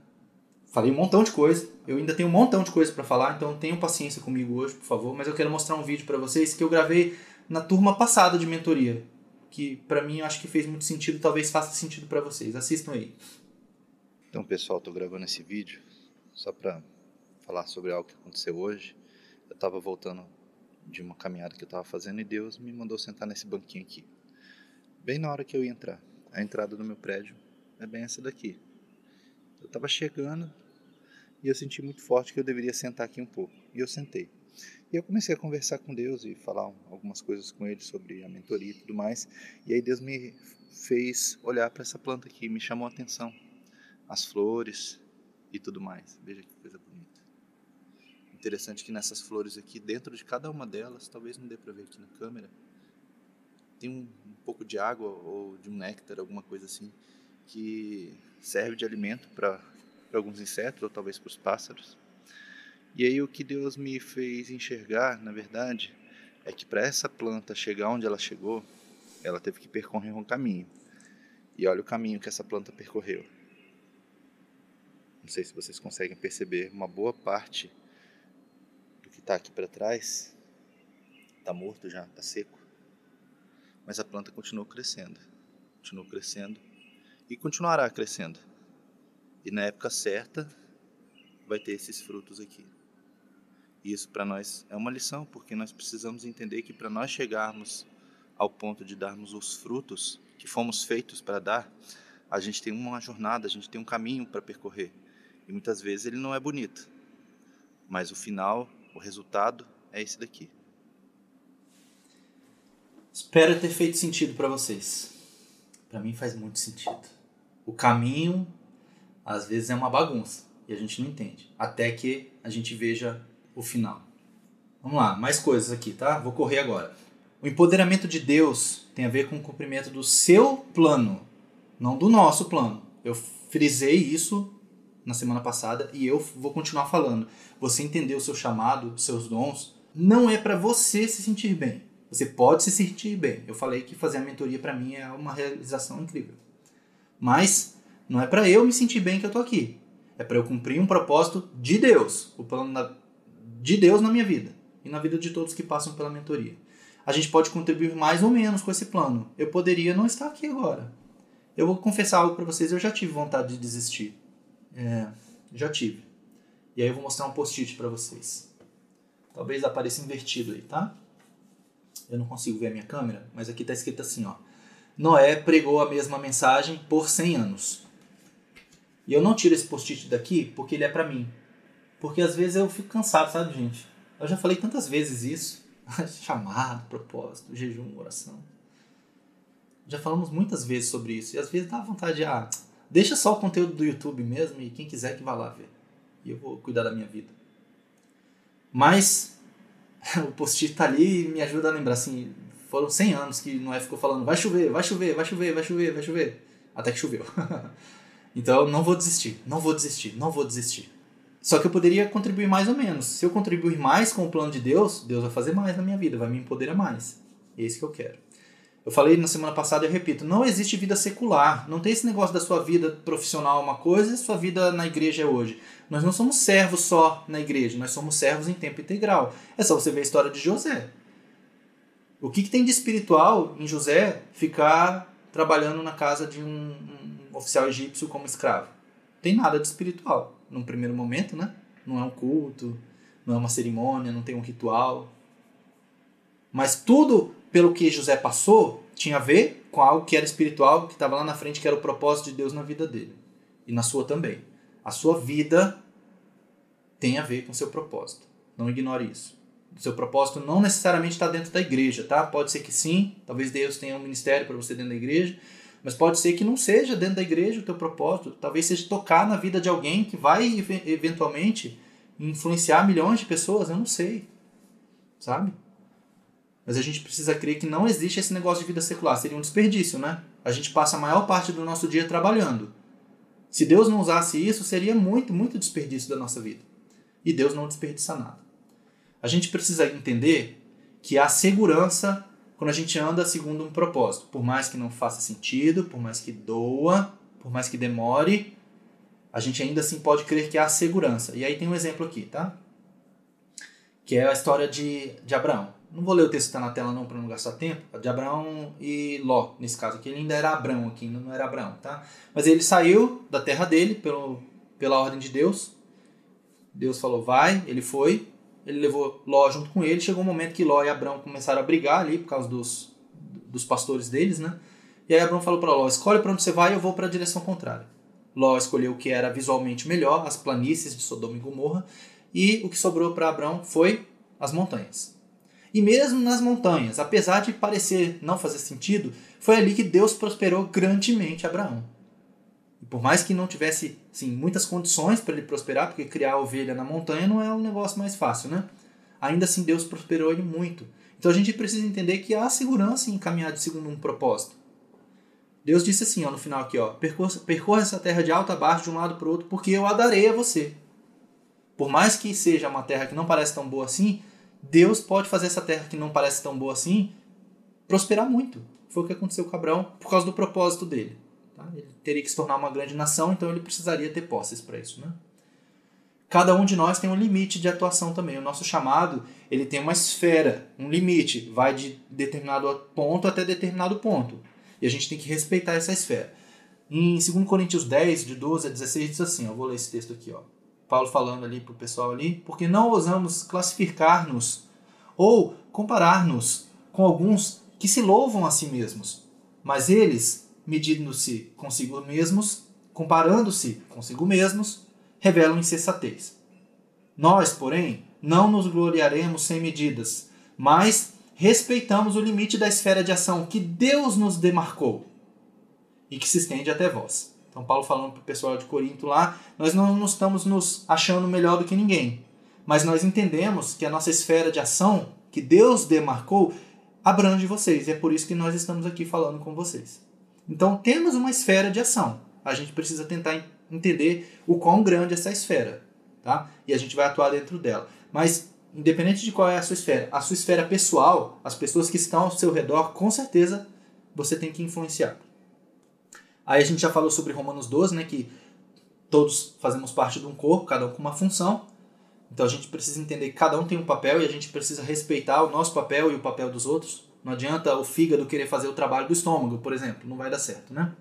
Falei um montão de coisa. Eu ainda tenho um montão de coisa para falar, então tenham paciência comigo hoje, por favor. Mas eu quero mostrar um vídeo para vocês que eu gravei na turma passada de mentoria, que para mim eu acho que fez muito sentido, talvez faça sentido para vocês. Assistam aí. Então, pessoal, estou gravando esse vídeo só para falar sobre algo que aconteceu hoje. Eu estava voltando de uma caminhada que eu estava fazendo e Deus me mandou sentar nesse banquinho aqui. Bem na hora que eu ia entrar. A entrada do meu prédio é bem essa daqui. Eu estava chegando, e eu senti muito forte que eu deveria sentar aqui um pouco. E eu sentei. E eu comecei a conversar com Deus e falar algumas coisas com Ele sobre a mentoria e tudo mais. E aí Deus me fez olhar para essa planta aqui, me chamou a atenção. As flores e tudo mais. Veja que coisa bonita. Interessante que nessas flores aqui, dentro de cada uma delas, talvez não dê para ver aqui na câmera, tem um, um pouco de água ou de um néctar, alguma coisa assim, que serve de alimento para alguns insetos ou talvez para os pássaros. E aí o que Deus me fez enxergar, na verdade, é que para essa planta chegar onde ela chegou, ela teve que percorrer um caminho. E olha o caminho que essa planta percorreu. Não sei se vocês conseguem perceber, uma boa parte que está aqui para trás está morto já, está seco. Mas a planta continuou crescendo, continuou crescendo e continuará crescendo. E na época certa vai ter esses frutos aqui. E isso para nós é uma lição, porque nós precisamos entender que para nós chegarmos ao ponto de darmos os frutos que fomos feitos para dar, a gente tem uma jornada, a gente tem um caminho para percorrer. E muitas vezes ele não é bonito, mas o final, o resultado é esse daqui. Espero ter feito sentido para vocês. Para mim faz muito sentido. O caminho às vezes é uma bagunça e a gente não entende, até que a gente veja o final. Vamos lá, mais coisas aqui, tá? Vou correr agora. O empoderamento de Deus tem a ver com o cumprimento do seu plano, não do nosso plano. Eu frisei isso na semana passada e eu vou continuar falando. Você entender o seu chamado, seus dons, não é para você se sentir bem. Você pode se sentir bem. Eu falei que fazer a mentoria para mim é uma realização incrível. Mas não é para eu me sentir bem que eu tô aqui. É para eu cumprir um propósito de Deus, o plano de Deus na minha vida e na vida de todos que passam pela mentoria. A gente pode contribuir mais ou menos com esse plano. Eu poderia não estar aqui agora. Eu vou confessar algo para vocês. Eu já tive vontade de desistir. É, já tive. E aí eu vou mostrar um post-it para vocês. Talvez apareça invertido aí, tá? Eu não consigo ver a minha câmera, mas aqui está escrito assim, ó. Noé pregou a mesma mensagem por 100 anos. E eu não tiro esse post-it daqui porque ele é para mim. Porque às vezes eu fico cansado, sabe, gente? Eu já falei tantas vezes isso. Chamado, propósito, jejum, oração. Já falamos muitas vezes sobre isso. E às vezes dá vontade de, ah, deixa só o conteúdo do YouTube mesmo e quem quiser que vá lá ver. E eu vou cuidar da minha vida. Mas o post-it tá ali e me ajuda a lembrar, assim, foram 100 anos que Noé ficou falando, vai chover, vai chover, vai chover, vai chover, vai chover. Até que choveu. então não vou desistir, não vou desistir, não vou desistir. Só que eu poderia contribuir mais ou menos. Se eu contribuir mais com o plano de Deus, Deus vai fazer mais na minha vida, vai me empoderar mais. É isso que eu quero. Eu falei na semana passada eu repito, não existe vida secular. Não tem esse negócio da sua vida profissional uma coisa e sua vida na igreja é hoje. Nós não somos servos só na igreja, nós somos servos em tempo integral. É só você ver a história de José. O que, que tem de espiritual em José ficar trabalhando na casa de um, um oficial egípcio como escravo? Tem nada de espiritual, num primeiro momento, né? Não é um culto, não é uma cerimônia, não tem um ritual. Mas tudo pelo que José passou, tinha a ver com algo que era espiritual, que estava lá na frente, que era o propósito de Deus na vida dele. E na sua também. A sua vida tem a ver com seu propósito. Não ignore isso. O seu propósito não necessariamente está dentro da igreja, tá? Pode ser que sim, talvez Deus tenha um ministério para você dentro da igreja, mas pode ser que não seja dentro da igreja o teu propósito. Talvez seja tocar na vida de alguém que vai eventualmente influenciar milhões de pessoas, eu não sei. Sabe? Mas a gente precisa crer que não existe esse negócio de vida secular. Seria um desperdício, né? A gente passa a maior parte do nosso dia trabalhando. Se Deus não usasse isso, seria muito, muito desperdício da nossa vida. E Deus não desperdiça nada. A gente precisa entender que há segurança quando a gente anda segundo um propósito. Por mais que não faça sentido, por mais que doa, por mais que demore, a gente ainda assim pode crer que há segurança. E aí tem um exemplo aqui, tá? Que é a história de, de Abraão. Não vou ler o texto que está na tela não para não gastar tempo. É de Abraão e Ló, nesse caso aqui. Ele ainda era Abraão aqui, ainda não era Abraão, tá? Mas ele saiu da terra dele pelo, pela ordem de Deus. Deus falou, vai, ele foi. Ele levou Ló junto com ele. Chegou um momento que Ló e Abraão começaram a brigar ali por causa dos, dos pastores deles, né? E aí Abraão falou para Ló, escolhe para onde você vai, eu vou para a direção contrária. Ló escolheu o que era visualmente melhor, as planícies de Sodoma e Gomorra, e o que sobrou para Abraão foi as montanhas. E mesmo nas montanhas, apesar de parecer não fazer sentido, foi ali que Deus prosperou grandemente Abraão. E por mais que não tivesse sim, muitas condições para ele prosperar, porque criar ovelha na montanha não é um negócio mais fácil, né? Ainda assim Deus prosperou ele muito. Então a gente precisa entender que há segurança em caminhar de segundo um propósito. Deus disse assim, ó, no final aqui, ó, percorra, percorra essa terra de alto a baixo, de um lado para o outro, porque eu a darei a você. Por mais que seja uma terra que não parece tão boa assim, Deus pode fazer essa terra que não parece tão boa assim prosperar muito. Foi o que aconteceu com Abraão por causa do propósito dele. Tá? Ele teria que se tornar uma grande nação, então ele precisaria ter posses para isso. Né? cada um de nós tem um limite de atuação também. O nosso chamado, ele tem uma esfera, um limite, vai de determinado ponto até determinado ponto. E a gente tem que respeitar essa esfera. Em 2 Coríntios 10, de 12 a 16, diz assim, ó, vou ler esse texto aqui, ó. Paulo falando ali para o pessoal ali, porque não ousamos classificar-nos ou comparar-nos com alguns que se louvam a si mesmos, mas eles, medindo-se consigo mesmos, comparando-se consigo mesmos, revelam insensatez. Nós, porém, não nos gloriaremos sem medidas, mas respeitamos o limite da esfera de ação que Deus nos demarcou e que se estende até vós. Então, Paulo falando para o pessoal de Corinto lá, nós não estamos nos achando melhor do que ninguém, mas nós entendemos que a nossa esfera de ação, que Deus demarcou, abrange vocês. E é por isso que nós estamos aqui falando com vocês. Então, temos uma esfera de ação. A gente precisa tentar entender o quão grande é essa esfera. Tá? E a gente vai atuar dentro dela. Mas, independente de qual é a sua esfera, a sua esfera pessoal, as pessoas que estão ao seu redor, com certeza você tem que influenciar. Aí a gente já falou sobre Romanos 12, né, que todos fazemos parte de um corpo, cada um com uma função. Então a gente precisa entender que cada um tem um papel e a gente precisa respeitar o nosso papel e o papel dos outros. Não adianta o fígado querer fazer o trabalho do estômago, por exemplo, não vai dar certo, né?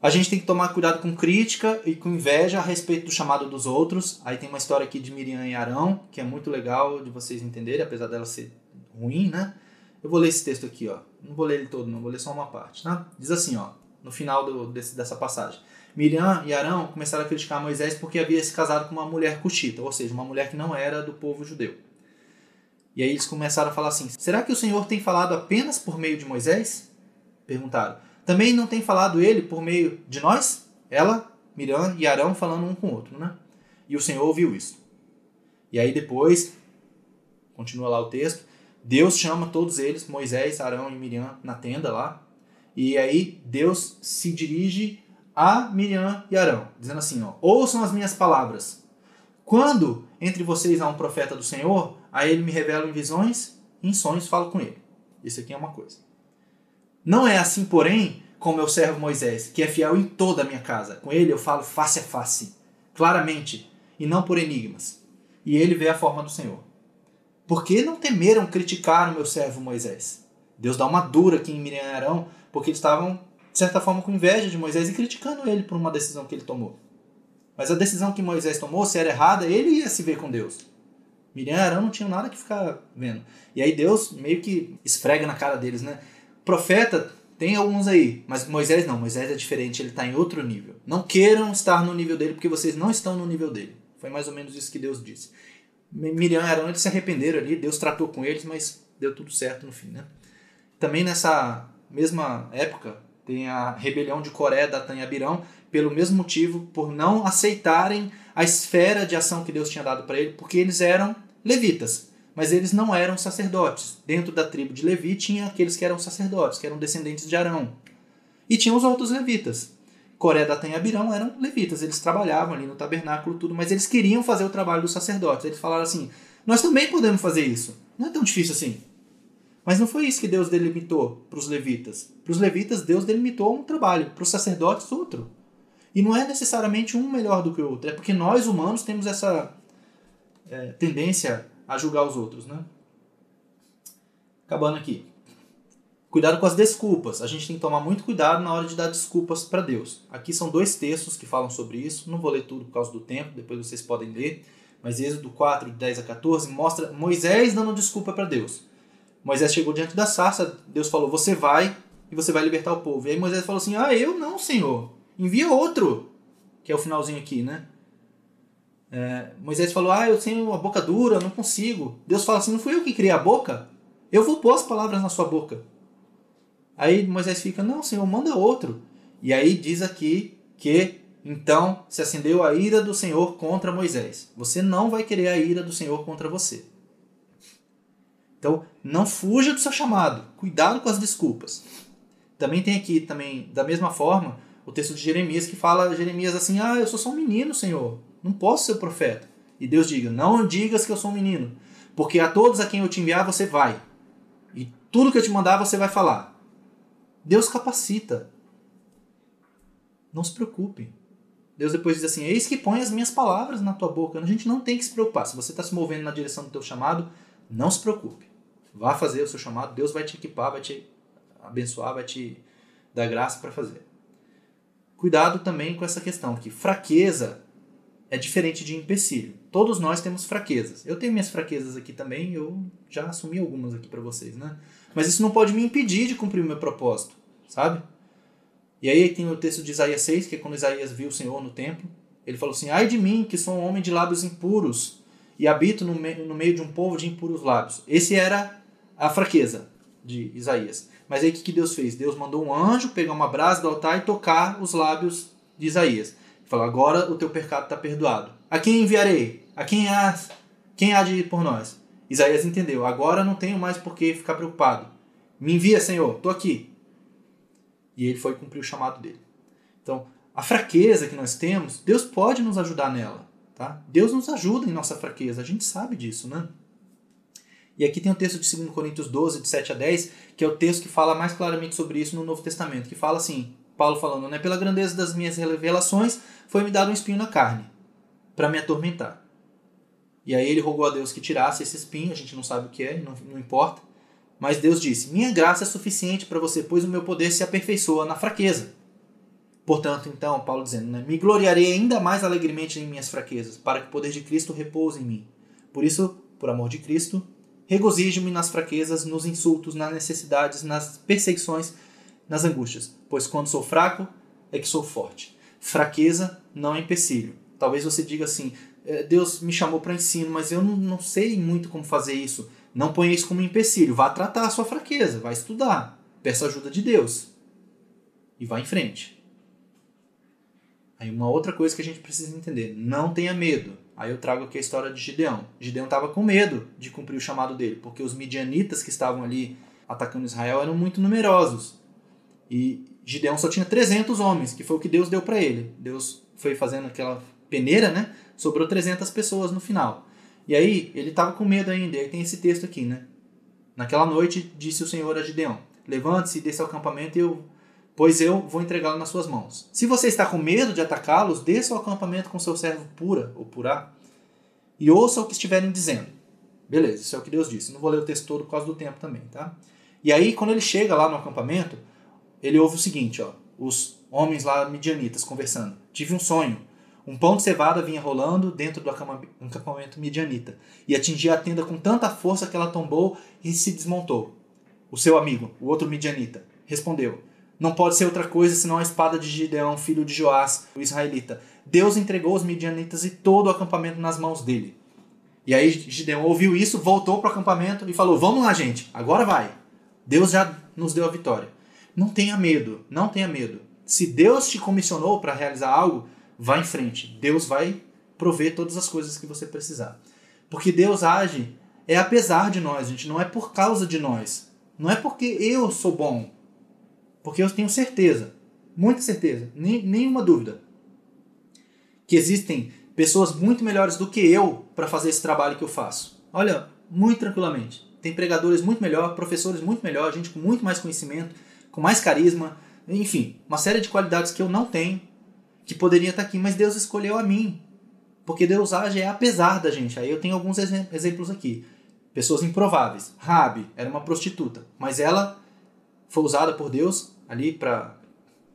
A gente tem que tomar cuidado com crítica e com inveja a respeito do chamado dos outros. Aí tem uma história aqui de Miriam e Arão, que é muito legal de vocês entenderem, apesar dela ser ruim, né? Eu vou ler esse texto aqui, ó. Não vou ler ele todo, não, vou ler só uma parte, tá? Diz assim, ó no final do, desse, dessa passagem. Miriam e Arão começaram a criticar Moisés porque havia se casado com uma mulher cuxita, ou seja, uma mulher que não era do povo judeu. E aí eles começaram a falar assim: será que o Senhor tem falado apenas por meio de Moisés? Perguntaram. Também não tem falado ele por meio de nós? Ela, Miriam e Arão falando um com o outro, né? E o Senhor ouviu isso. E aí depois, continua lá o texto, Deus chama todos eles, Moisés, Arão e Miriam, na tenda lá, e aí Deus se dirige a Miriam e Arão, dizendo assim: ó, ouçam as minhas palavras. Quando entre vocês há um profeta do Senhor, a ele me revela em visões, em sonhos falo com ele. Isso aqui é uma coisa. Não é assim, porém, com meu servo Moisés, que é fiel em toda a minha casa. Com ele eu falo face a face, claramente, e não por enigmas. E ele vê a forma do Senhor. Por que não temeram criticar o meu servo Moisés? Deus dá uma dura aqui em Miriam e Arão, porque eles estavam, de certa forma, com inveja de Moisés e criticando ele por uma decisão que ele tomou. Mas a decisão que Moisés tomou, se era errada, ele ia se ver com Deus. Miriam e Arão não tinham nada que ficar vendo. E aí Deus meio que esfrega na cara deles, né? Profeta, tem alguns aí, mas Moisés não. Moisés é diferente, ele está em outro nível. Não queiram estar no nível dele, porque vocês não estão no nível dele. Foi mais ou menos isso que Deus disse. Miriam e Arão eles se arrependeram ali, Deus tratou com eles, mas deu tudo certo no fim, né? Também nessa mesma época, tem a rebelião de Coré, e Abirão, pelo mesmo motivo, por não aceitarem a esfera de ação que Deus tinha dado para ele, porque eles eram levitas, mas eles não eram sacerdotes. Dentro da tribo de Levi tinha aqueles que eram sacerdotes, que eram descendentes de Arão. E tinha os outros levitas. Coré, e Abirão eram levitas, eles trabalhavam ali no tabernáculo tudo, mas eles queriam fazer o trabalho dos sacerdotes. Eles falaram assim: "Nós também podemos fazer isso. Não é tão difícil assim". Mas não foi isso que Deus delimitou para os levitas. Para os levitas, Deus delimitou um trabalho, para os sacerdotes, outro. E não é necessariamente um melhor do que o outro, é porque nós humanos temos essa é, tendência a julgar os outros. Né? Acabando aqui. Cuidado com as desculpas. A gente tem que tomar muito cuidado na hora de dar desculpas para Deus. Aqui são dois textos que falam sobre isso. Não vou ler tudo por causa do tempo, depois vocês podem ler. Mas Êxodo 4, de 10 a 14, mostra Moisés dando desculpa para Deus. Moisés chegou diante da sarça, Deus falou: Você vai e você vai libertar o povo. E aí Moisés falou assim: Ah, eu não, Senhor. Envia outro. Que é o finalzinho aqui, né? É, Moisés falou: Ah, eu tenho uma boca dura, não consigo. Deus fala assim: Não fui eu que criei a boca? Eu vou pôr as palavras na sua boca. Aí Moisés fica: Não, Senhor, manda outro. E aí diz aqui que então se acendeu a ira do Senhor contra Moisés. Você não vai querer a ira do Senhor contra você. Então, não fuja do seu chamado. Cuidado com as desculpas. Também tem aqui, também da mesma forma, o texto de Jeremias que fala Jeremias assim: "Ah, eu sou só um menino, Senhor. Não posso ser profeta". E Deus diga: "Não digas que eu sou um menino, porque a todos a quem eu te enviar você vai. E tudo que eu te mandar você vai falar". Deus capacita. Não se preocupe. Deus depois diz assim: Eis que põe as minhas palavras na tua boca. A gente não tem que se preocupar. Se você está se movendo na direção do teu chamado, não se preocupe. Vá fazer o seu chamado. Deus vai te equipar, vai te abençoar, vai te dar graça para fazer. Cuidado também com essa questão que fraqueza é diferente de empecilho. Todos nós temos fraquezas. Eu tenho minhas fraquezas aqui também, eu já assumi algumas aqui para vocês, né? Mas isso não pode me impedir de cumprir o meu propósito, sabe? E aí tem o texto de Isaías 6, que é quando Isaías viu o Senhor no templo. Ele falou assim: Ai de mim, que sou um homem de lábios impuros e habito no, me no meio de um povo de impuros lábios. Esse era a fraqueza de Isaías. Mas aí o que Deus fez? Deus mandou um anjo pegar uma brasa do altar e tocar os lábios de Isaías. Falou: Agora o teu pecado está perdoado. A quem enviarei? A quem há, quem há de ir por nós? Isaías entendeu: Agora não tenho mais por que ficar preocupado. Me envia, Senhor, estou aqui. E ele foi cumprir o chamado dele. Então, a fraqueza que nós temos, Deus pode nos ajudar nela. Tá? Deus nos ajuda em nossa fraqueza, a gente sabe disso, né? E aqui tem o texto de 2 Coríntios 12, de 7 a 10, que é o texto que fala mais claramente sobre isso no Novo Testamento, que fala assim, Paulo falando, né, pela grandeza das minhas revelações, foi-me dado um espinho na carne, para me atormentar. E aí ele rogou a Deus que tirasse esse espinho, a gente não sabe o que é, não, não importa. Mas Deus disse: Minha graça é suficiente para você, pois o meu poder se aperfeiçoa na fraqueza. Portanto, então, Paulo dizendo, né, me gloriarei ainda mais alegremente em minhas fraquezas, para que o poder de Cristo repouse em mim. Por isso, por amor de Cristo, regozijo-me nas fraquezas, nos insultos, nas necessidades, nas perseguições, nas angústias, pois quando sou fraco é que sou forte. Fraqueza não é empecilho. Talvez você diga assim: é, Deus me chamou para ensino, mas eu não, não sei muito como fazer isso. Não ponha isso como empecilho. Vá tratar a sua fraqueza, vá estudar. Peça ajuda de Deus. E vá em frente. Aí uma outra coisa que a gente precisa entender. Não tenha medo. Aí eu trago aqui a história de Gideão. Gideão estava com medo de cumprir o chamado dele, porque os midianitas que estavam ali atacando Israel eram muito numerosos. E Gideão só tinha 300 homens, que foi o que Deus deu para ele. Deus foi fazendo aquela peneira, né? Sobrou 300 pessoas no final. E aí, ele estava com medo ainda. E aí tem esse texto aqui, né? Naquela noite, disse o Senhor a Gideão: Levante-se e desça ao acampamento, eu, pois eu vou entregá-lo nas suas mãos. Se você está com medo de atacá-los, desça ao acampamento com seu servo Pura, ou Purá, e ouça o que estiverem dizendo. Beleza, isso é o que Deus disse. Não vou ler o texto todo por causa do tempo também, tá? E aí, quando ele chega lá no acampamento, ele ouve o seguinte, ó. Os homens lá midianitas conversando. Tive um sonho. Um pão de cevada vinha rolando dentro do acampamento midianita e atingia a tenda com tanta força que ela tombou e se desmontou. O seu amigo, o outro midianita, respondeu: Não pode ser outra coisa senão a espada de Gideão, filho de Joás, o israelita. Deus entregou os midianitas e todo o acampamento nas mãos dele. E aí Gideão ouviu isso, voltou para o acampamento e falou: Vamos lá, gente, agora vai. Deus já nos deu a vitória. Não tenha medo, não tenha medo. Se Deus te comissionou para realizar algo, vá em frente. Deus vai prover todas as coisas que você precisar. Porque Deus age é apesar de nós, gente, não é por causa de nós. Não é porque eu sou bom. Porque eu tenho certeza, muita certeza, nem, nenhuma dúvida, que existem pessoas muito melhores do que eu para fazer esse trabalho que eu faço. Olha, muito tranquilamente. Tem pregadores muito melhor, professores muito melhor, gente com muito mais conhecimento, com mais carisma, enfim, uma série de qualidades que eu não tenho que poderia estar aqui, mas Deus escolheu a mim. Porque Deus age é apesar da gente. Aí eu tenho alguns exemplos aqui. Pessoas improváveis. Rabi era uma prostituta, mas ela foi usada por Deus ali para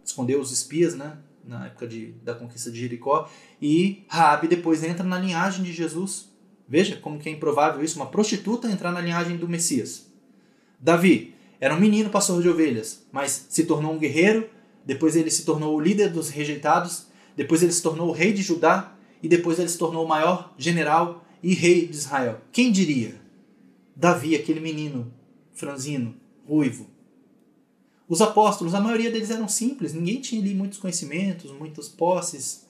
esconder os espias, né? Na época de, da conquista de Jericó. E Rabi depois entra na linhagem de Jesus. Veja como que é improvável isso, uma prostituta entrar na linhagem do Messias. Davi era um menino pastor de ovelhas, mas se tornou um guerreiro depois ele se tornou o líder dos rejeitados, depois ele se tornou o rei de Judá e depois ele se tornou o maior general e rei de Israel. Quem diria? Davi, aquele menino franzino, ruivo. Os apóstolos, a maioria deles eram simples, ninguém tinha ali muitos conhecimentos, muitas posses,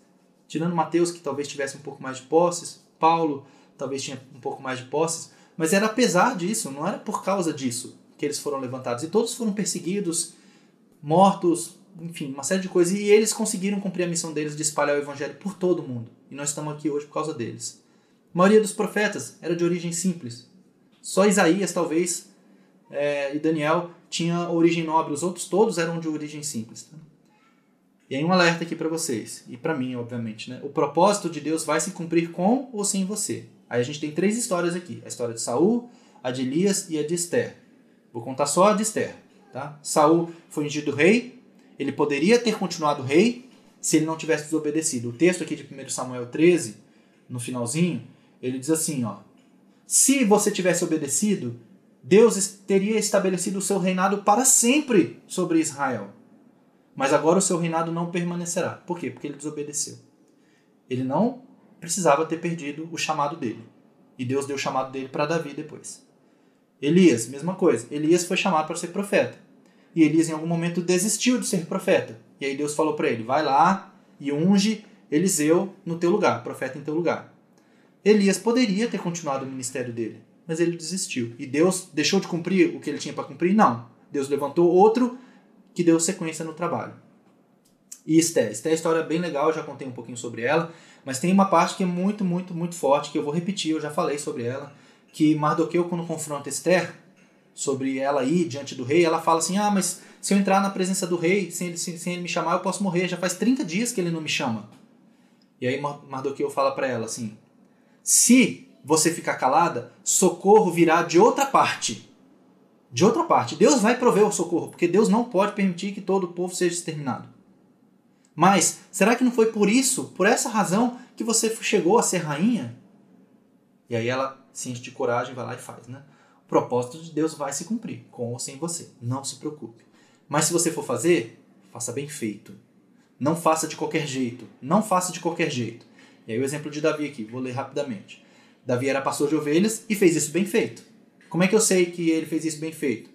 tirando Mateus que talvez tivesse um pouco mais de posses, Paulo talvez tinha um pouco mais de posses, mas era apesar disso, não era por causa disso que eles foram levantados. E todos foram perseguidos, mortos, enfim, uma série de coisas. E eles conseguiram cumprir a missão deles de espalhar o evangelho por todo o mundo. E nós estamos aqui hoje por causa deles. A maioria dos profetas era de origem simples. Só Isaías, talvez, é, e Daniel tinha origem nobre. Os outros todos eram de origem simples. Tá? E aí um alerta aqui para vocês, e para mim, obviamente, né? O propósito de Deus vai se cumprir com ou sem você. Aí a gente tem três histórias aqui: a história de Saul, a de Elias e a de Esther. Vou contar só a de Esther, tá? Saul foi ungido rei, ele poderia ter continuado rei se ele não tivesse desobedecido. O texto aqui de 1 Samuel 13, no finalzinho, ele diz assim, ó: Se você tivesse obedecido, Deus teria estabelecido o seu reinado para sempre sobre Israel. Mas agora o seu reinado não permanecerá. Por quê? Porque ele desobedeceu. Ele não precisava ter perdido o chamado dele. E Deus deu o chamado dele para Davi depois. Elias, mesma coisa. Elias foi chamado para ser profeta. E Elias em algum momento desistiu de ser profeta. E aí Deus falou para ele: vai lá e unge Eliseu no teu lugar, profeta em teu lugar. Elias poderia ter continuado o ministério dele, mas ele desistiu. E Deus deixou de cumprir o que ele tinha para cumprir? Não. Deus levantou outro que deu sequência no trabalho. E Esté. Esté é uma história bem legal, já contei um pouquinho sobre ela, mas tem uma parte que é muito, muito, muito forte, que eu vou repetir, eu já falei sobre ela, que Mardoqueu, quando confronta Esther, sobre ela ir diante do rei, ela fala assim, ah, mas se eu entrar na presença do rei, sem ele, sem ele me chamar, eu posso morrer, já faz 30 dias que ele não me chama. E aí Mardoqueu fala para ela assim, se você ficar calada, socorro virá de outra parte de outra parte. Deus vai prover o socorro, porque Deus não pode permitir que todo o povo seja exterminado. Mas será que não foi por isso, por essa razão, que você chegou a ser rainha? E aí ela se enche de coragem, vai lá e faz, né? O propósito de Deus vai se cumprir, com ou sem você. Não se preocupe. Mas se você for fazer, faça bem feito. Não faça de qualquer jeito. Não faça de qualquer jeito. E aí o exemplo de Davi aqui, vou ler rapidamente. Davi era pastor de ovelhas e fez isso bem feito. Como é que eu sei que ele fez isso bem feito?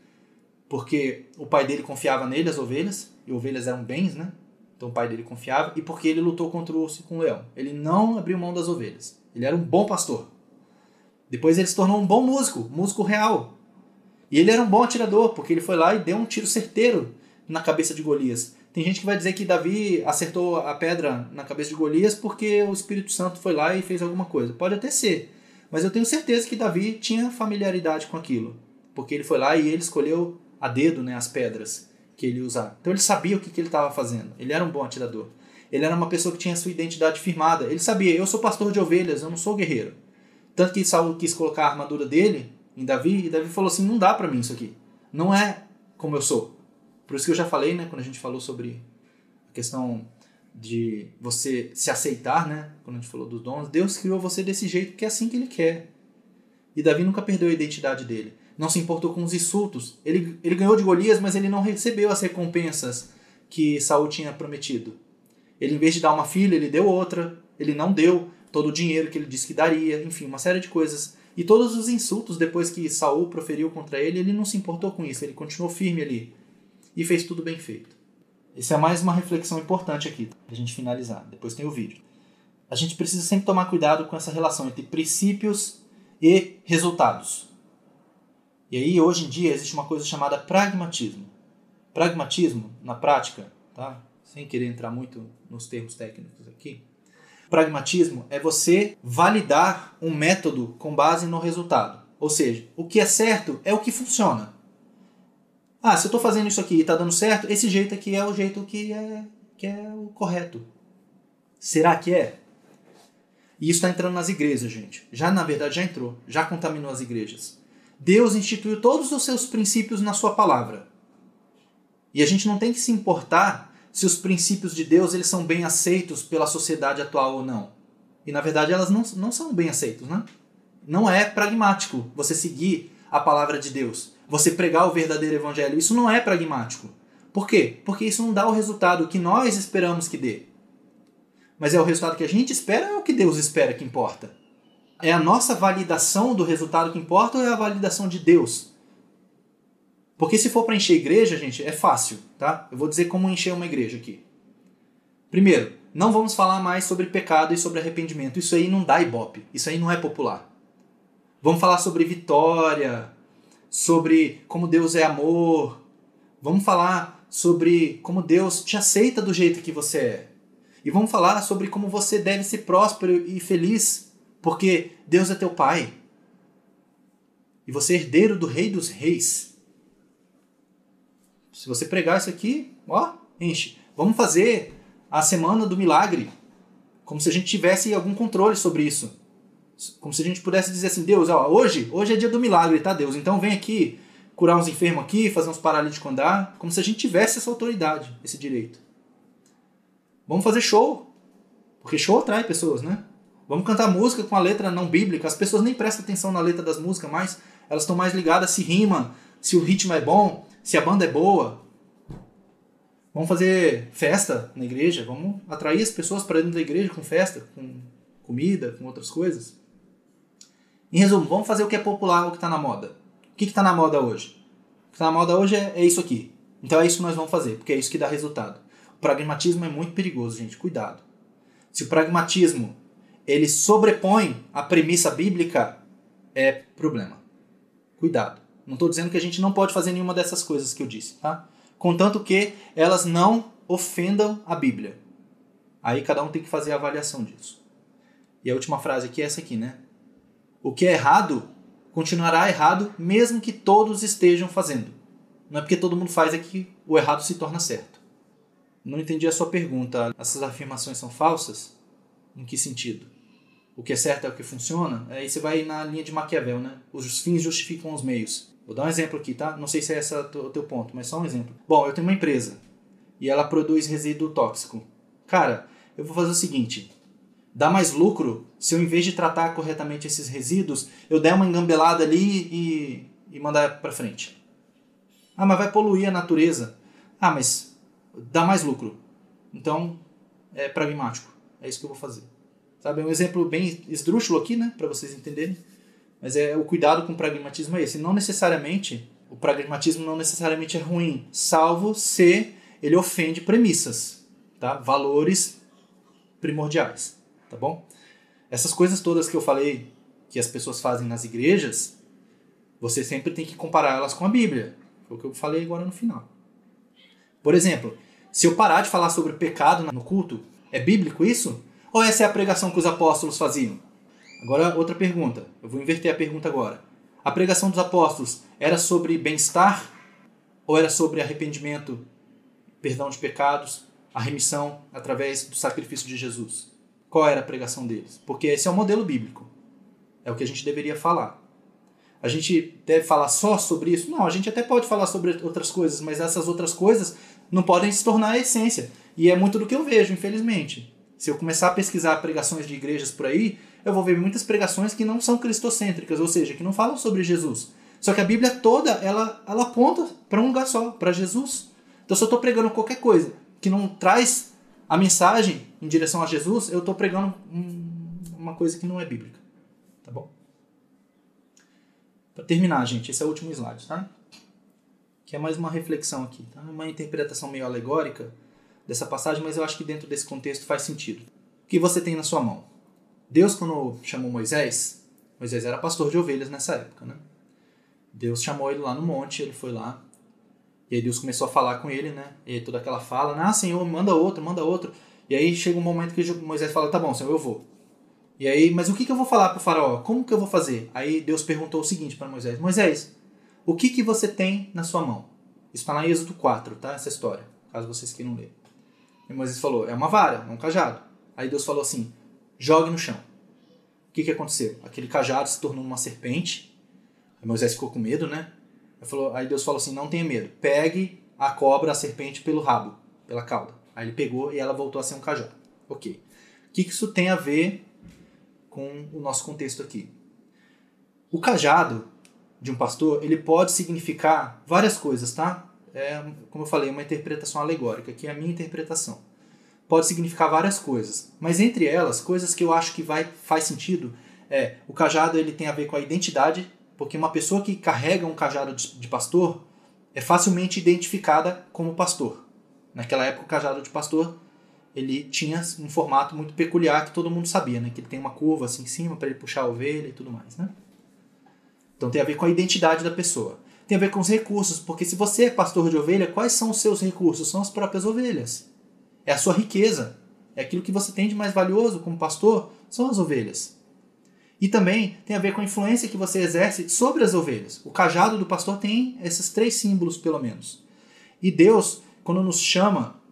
Porque o pai dele confiava nele, as ovelhas, e ovelhas eram bens, né? Então o pai dele confiava, e porque ele lutou contra o urso e com o leão. Ele não abriu mão das ovelhas. Ele era um bom pastor. Depois ele se tornou um bom músico, músico real. E ele era um bom atirador, porque ele foi lá e deu um tiro certeiro na cabeça de Golias. Tem gente que vai dizer que Davi acertou a pedra na cabeça de Golias porque o Espírito Santo foi lá e fez alguma coisa. Pode até ser. Mas eu tenho certeza que Davi tinha familiaridade com aquilo, porque ele foi lá e ele escolheu a dedo né, as pedras que ele usar. Então ele sabia o que, que ele estava fazendo. Ele era um bom atirador. Ele era uma pessoa que tinha sua identidade firmada. Ele sabia, eu sou pastor de ovelhas, eu não sou guerreiro. Tanto que Saul quis colocar a armadura dele em Davi, e Davi falou assim: não dá para mim isso aqui. Não é como eu sou. Por isso que eu já falei, né, quando a gente falou sobre a questão de você se aceitar, né? Quando a gente falou dos dons, Deus criou você desse jeito porque é assim que ele quer. E Davi nunca perdeu a identidade dele. Não se importou com os insultos. Ele, ele ganhou de Golias, mas ele não recebeu as recompensas que Saul tinha prometido. Ele, em vez de dar uma filha, ele deu outra. Ele não deu todo o dinheiro que ele disse que daria. Enfim, uma série de coisas. E todos os insultos depois que Saul proferiu contra ele, ele não se importou com isso. Ele continuou firme ali. E fez tudo bem feito. Essa é mais uma reflexão importante aqui, para a gente finalizar. Depois tem o vídeo. A gente precisa sempre tomar cuidado com essa relação entre princípios e resultados. E aí, hoje em dia, existe uma coisa chamada pragmatismo. Pragmatismo, na prática, tá? sem querer entrar muito nos termos técnicos aqui, pragmatismo é você validar um método com base no resultado. Ou seja, o que é certo é o que funciona. Ah, se eu estou fazendo isso aqui e está dando certo, esse jeito aqui é o jeito que é, que é o correto. Será que é? E isso está entrando nas igrejas, gente. Já, na verdade, já entrou. Já contaminou as igrejas. Deus instituiu todos os seus princípios na sua palavra. E a gente não tem que se importar se os princípios de Deus eles são bem aceitos pela sociedade atual ou não. E na verdade elas não, não são bem aceitos, né? Não é pragmático você seguir a palavra de Deus você pregar o verdadeiro evangelho. Isso não é pragmático. Por quê? Porque isso não dá o resultado que nós esperamos que dê. Mas é o resultado que a gente espera ou é o que Deus espera que importa? É a nossa validação do resultado que importa ou é a validação de Deus? Porque se for para encher igreja, gente, é fácil, tá? Eu vou dizer como encher uma igreja aqui. Primeiro, não vamos falar mais sobre pecado e sobre arrependimento. Isso aí não dá ibope. Isso aí não é popular. Vamos falar sobre vitória, sobre como Deus é amor. Vamos falar sobre como Deus te aceita do jeito que você é. E vamos falar sobre como você deve ser próspero e feliz, porque Deus é teu pai. E você é herdeiro do rei dos reis. Se você pregar isso aqui, ó, enche. Vamos fazer a semana do milagre, como se a gente tivesse algum controle sobre isso. Como se a gente pudesse dizer assim, Deus, ó, hoje, hoje é dia do milagre, tá, Deus? Então vem aqui curar uns enfermos aqui, fazer uns paralíticos andar, como se a gente tivesse essa autoridade, esse direito. Vamos fazer show, porque show atrai pessoas, né? Vamos cantar música com a letra não bíblica. As pessoas nem prestam atenção na letra das músicas mais. Elas estão mais ligadas se rima, se o ritmo é bom, se a banda é boa. Vamos fazer festa na igreja. Vamos atrair as pessoas para dentro da igreja com festa, com comida, com outras coisas. Em resumo, vamos fazer o que é popular, o que está na moda. O que está na moda hoje? O que está na moda hoje é, é isso aqui. Então é isso que nós vamos fazer, porque é isso que dá resultado. O pragmatismo é muito perigoso, gente. Cuidado. Se o pragmatismo ele sobrepõe a premissa bíblica, é problema. Cuidado. Não estou dizendo que a gente não pode fazer nenhuma dessas coisas que eu disse, tá? Contanto que elas não ofendam a Bíblia. Aí cada um tem que fazer a avaliação disso. E a última frase aqui é essa aqui, né? O que é errado continuará errado mesmo que todos estejam fazendo. Não é porque todo mundo faz é que o errado se torna certo. Não entendi a sua pergunta. Essas afirmações são falsas? Em que sentido? O que é certo é o que funciona? Aí você vai na linha de Maquiavel, né? Os fins justificam os meios. Vou dar um exemplo aqui, tá? Não sei se é esse o teu ponto, mas só um exemplo. Bom, eu tenho uma empresa e ela produz resíduo tóxico. Cara, eu vou fazer o seguinte: dá mais lucro se eu, em vez de tratar corretamente esses resíduos, eu der uma engambelada ali e, e mandar para frente. Ah, mas vai poluir a natureza. Ah, mas dá mais lucro. Então, é pragmático. É isso que eu vou fazer. Sabe, é um exemplo bem esdrúxulo aqui, né, para vocês entenderem. Mas é o cuidado com o pragmatismo é esse. Não necessariamente, o pragmatismo não necessariamente é ruim, salvo se ele ofende premissas, tá? Valores primordiais, tá bom? Essas coisas todas que eu falei que as pessoas fazem nas igrejas, você sempre tem que comparar elas com a Bíblia. Foi o que eu falei agora no final. Por exemplo, se eu parar de falar sobre pecado no culto, é bíblico isso? Ou essa é a pregação que os apóstolos faziam? Agora, outra pergunta. Eu vou inverter a pergunta agora. A pregação dos apóstolos era sobre bem-estar ou era sobre arrependimento, perdão de pecados, a remissão através do sacrifício de Jesus? Qual era a pregação deles? Porque esse é o modelo bíblico. É o que a gente deveria falar. A gente deve falar só sobre isso? Não, a gente até pode falar sobre outras coisas, mas essas outras coisas não podem se tornar a essência. E é muito do que eu vejo, infelizmente. Se eu começar a pesquisar pregações de igrejas por aí, eu vou ver muitas pregações que não são cristocêntricas, ou seja, que não falam sobre Jesus. Só que a Bíblia toda, ela, ela aponta para um lugar só, para Jesus. Então, se eu estou pregando qualquer coisa que não traz a mensagem em direção a Jesus, eu estou pregando uma coisa que não é bíblica. Tá bom? Para terminar, gente, esse é o último slide, tá? Que é mais uma reflexão aqui, tá? Uma interpretação meio alegórica dessa passagem, mas eu acho que dentro desse contexto faz sentido. O que você tem na sua mão? Deus, quando chamou Moisés, Moisés era pastor de ovelhas nessa época, né? Deus chamou ele lá no monte, ele foi lá. E aí Deus começou a falar com ele, né? E toda aquela fala, ah, Senhor, manda outro, manda outro. E aí chega um momento que Moisés fala, tá bom, Senhor, eu vou. E aí, mas o que, que eu vou falar para o faraó? Como que eu vou fazer? Aí Deus perguntou o seguinte para Moisés, Moisés, o que, que você tem na sua mão? Isso está em Êxodo 4, tá? Essa história, caso vocês queiram ler. E Moisés falou, é uma vara, é um cajado. Aí Deus falou assim, jogue no chão. O que, que aconteceu? Aquele cajado se tornou uma serpente. Aí Moisés ficou com medo, né? Falou, aí Deus falou assim: não tenha medo, pegue a cobra, a serpente, pelo rabo, pela cauda. Aí ele pegou e ela voltou a ser um cajado. Ok. O que, que isso tem a ver com o nosso contexto aqui? O cajado de um pastor, ele pode significar várias coisas, tá? É, como eu falei, uma interpretação alegórica, que é a minha interpretação pode significar várias coisas, mas entre elas, coisas que eu acho que vai faz sentido é o cajado ele tem a ver com a identidade, porque uma pessoa que carrega um cajado de, pastor é facilmente identificada como pastor. Naquela época o cajado de pastor ele tinha um formato muito peculiar que todo mundo sabia, né? Que ele tem uma curva assim em cima para ele puxar a ovelha e tudo mais, né? Então tem a ver com a identidade da pessoa. Tem a ver com os recursos, porque se você é pastor de ovelha, quais são os seus recursos? São as próprias ovelhas. É a sua riqueza. É aquilo que você tem de mais valioso como pastor, são as ovelhas. E também tem a ver com a influência que você exerce sobre as ovelhas. O cajado do pastor tem esses três símbolos, pelo menos. E Deus, quando nos chama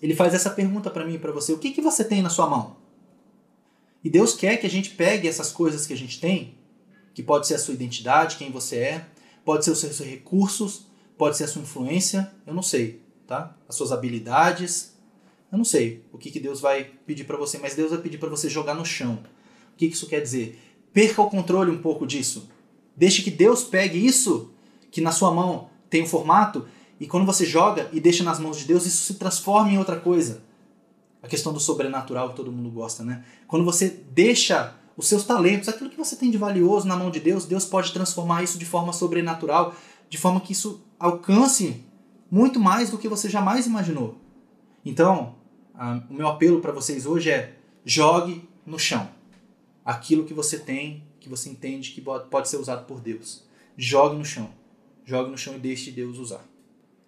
ele faz essa pergunta para mim e para você: o que, que você tem na sua mão? E Deus quer que a gente pegue essas coisas que a gente tem, que pode ser a sua identidade, quem você é, pode ser os seus recursos, pode ser a sua influência, eu não sei, tá? As suas habilidades, eu não sei o que, que Deus vai pedir para você, mas Deus vai pedir para você jogar no chão. O que, isso quer dizer? Perca o controle um pouco disso. Deixe que Deus pegue isso que na sua mão tem um formato e quando você joga e deixa nas mãos de Deus, isso se transforma em outra coisa. A questão do sobrenatural que todo mundo gosta, né? Quando você deixa os seus talentos, aquilo que você tem de valioso na mão de Deus, Deus pode transformar isso de forma sobrenatural, de forma que isso alcance muito mais do que você jamais imaginou. Então, a, o meu apelo para vocês hoje é: jogue no chão aquilo que você tem, que você entende que pode ser usado por Deus. Jogue no chão. Jogue no chão e deixe Deus usar.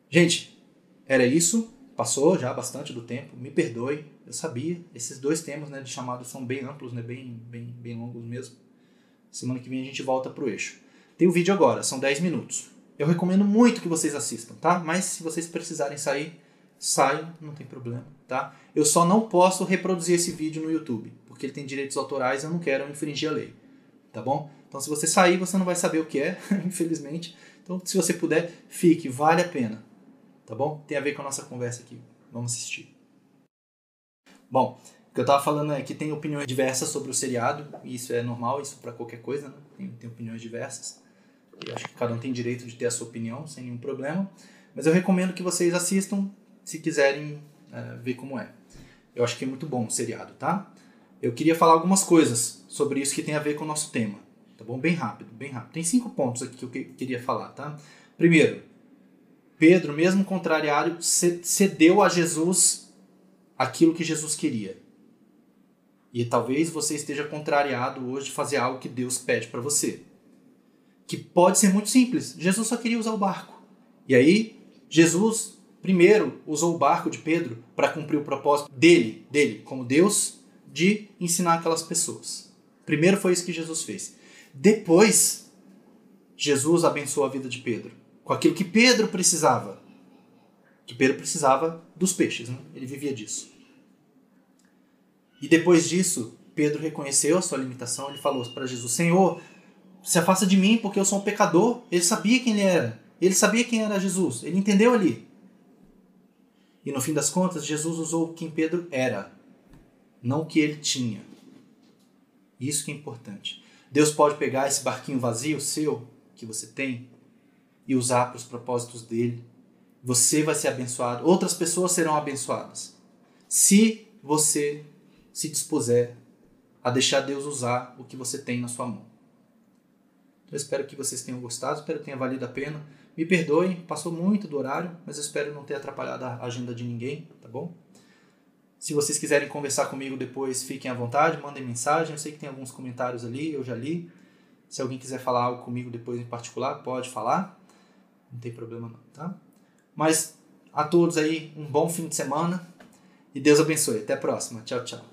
Gente, era isso. Passou já bastante do tempo. Me perdoe. Eu sabia. Esses dois temas né, de chamado são bem amplos, né, bem, bem, bem longos mesmo. Semana que vem a gente volta pro eixo. Tem o um vídeo agora, são 10 minutos. Eu recomendo muito que vocês assistam, tá? Mas se vocês precisarem sair, saiam, não tem problema, tá? Eu só não posso reproduzir esse vídeo no YouTube, porque ele tem direitos autorais eu não quero infringir a lei, tá bom? Então se você sair, você não vai saber o que é, infelizmente. Então se você puder, fique, vale a pena, tá bom? Tem a ver com a nossa conversa aqui. Vamos assistir. Bom, o que eu estava falando é que tem opiniões diversas sobre o seriado, e isso é normal, isso para qualquer coisa, né? Tem, tem opiniões diversas. Eu acho que cada um tem direito de ter a sua opinião, sem nenhum problema. Mas eu recomendo que vocês assistam se quiserem é, ver como é. Eu acho que é muito bom o seriado, tá? Eu queria falar algumas coisas sobre isso que tem a ver com o nosso tema, tá bom? Bem rápido, bem rápido. Tem cinco pontos aqui que eu queria falar, tá? Primeiro, Pedro, mesmo contrariado, cedeu a Jesus aquilo que Jesus queria. E talvez você esteja contrariado hoje de fazer algo que Deus pede para você. Que pode ser muito simples. Jesus só queria usar o barco. E aí, Jesus primeiro usou o barco de Pedro para cumprir o propósito dele, dele como Deus, de ensinar aquelas pessoas. Primeiro foi isso que Jesus fez. Depois, Jesus abençoou a vida de Pedro com aquilo que Pedro precisava. Que Pedro precisava dos peixes, né? ele vivia disso. E depois disso, Pedro reconheceu a sua limitação, ele falou para Jesus: Senhor, se afasta de mim porque eu sou um pecador. Ele sabia quem ele era, ele sabia quem era Jesus, ele entendeu ali. E no fim das contas, Jesus usou quem Pedro era, não o que ele tinha. Isso que é importante. Deus pode pegar esse barquinho vazio seu, que você tem, e usar para os propósitos dele. Você vai ser abençoado, outras pessoas serão abençoadas. Se você se dispuser a deixar Deus usar o que você tem na sua mão. Eu espero que vocês tenham gostado, espero que tenha valido a pena. Me perdoem, passou muito do horário, mas eu espero não ter atrapalhado a agenda de ninguém, tá bom? Se vocês quiserem conversar comigo depois, fiquem à vontade, mandem mensagem. Eu sei que tem alguns comentários ali, eu já li. Se alguém quiser falar algo comigo depois em particular, pode falar. Não tem problema não, tá? Mas a todos aí, um bom fim de semana e Deus abençoe. Até a próxima. Tchau, tchau.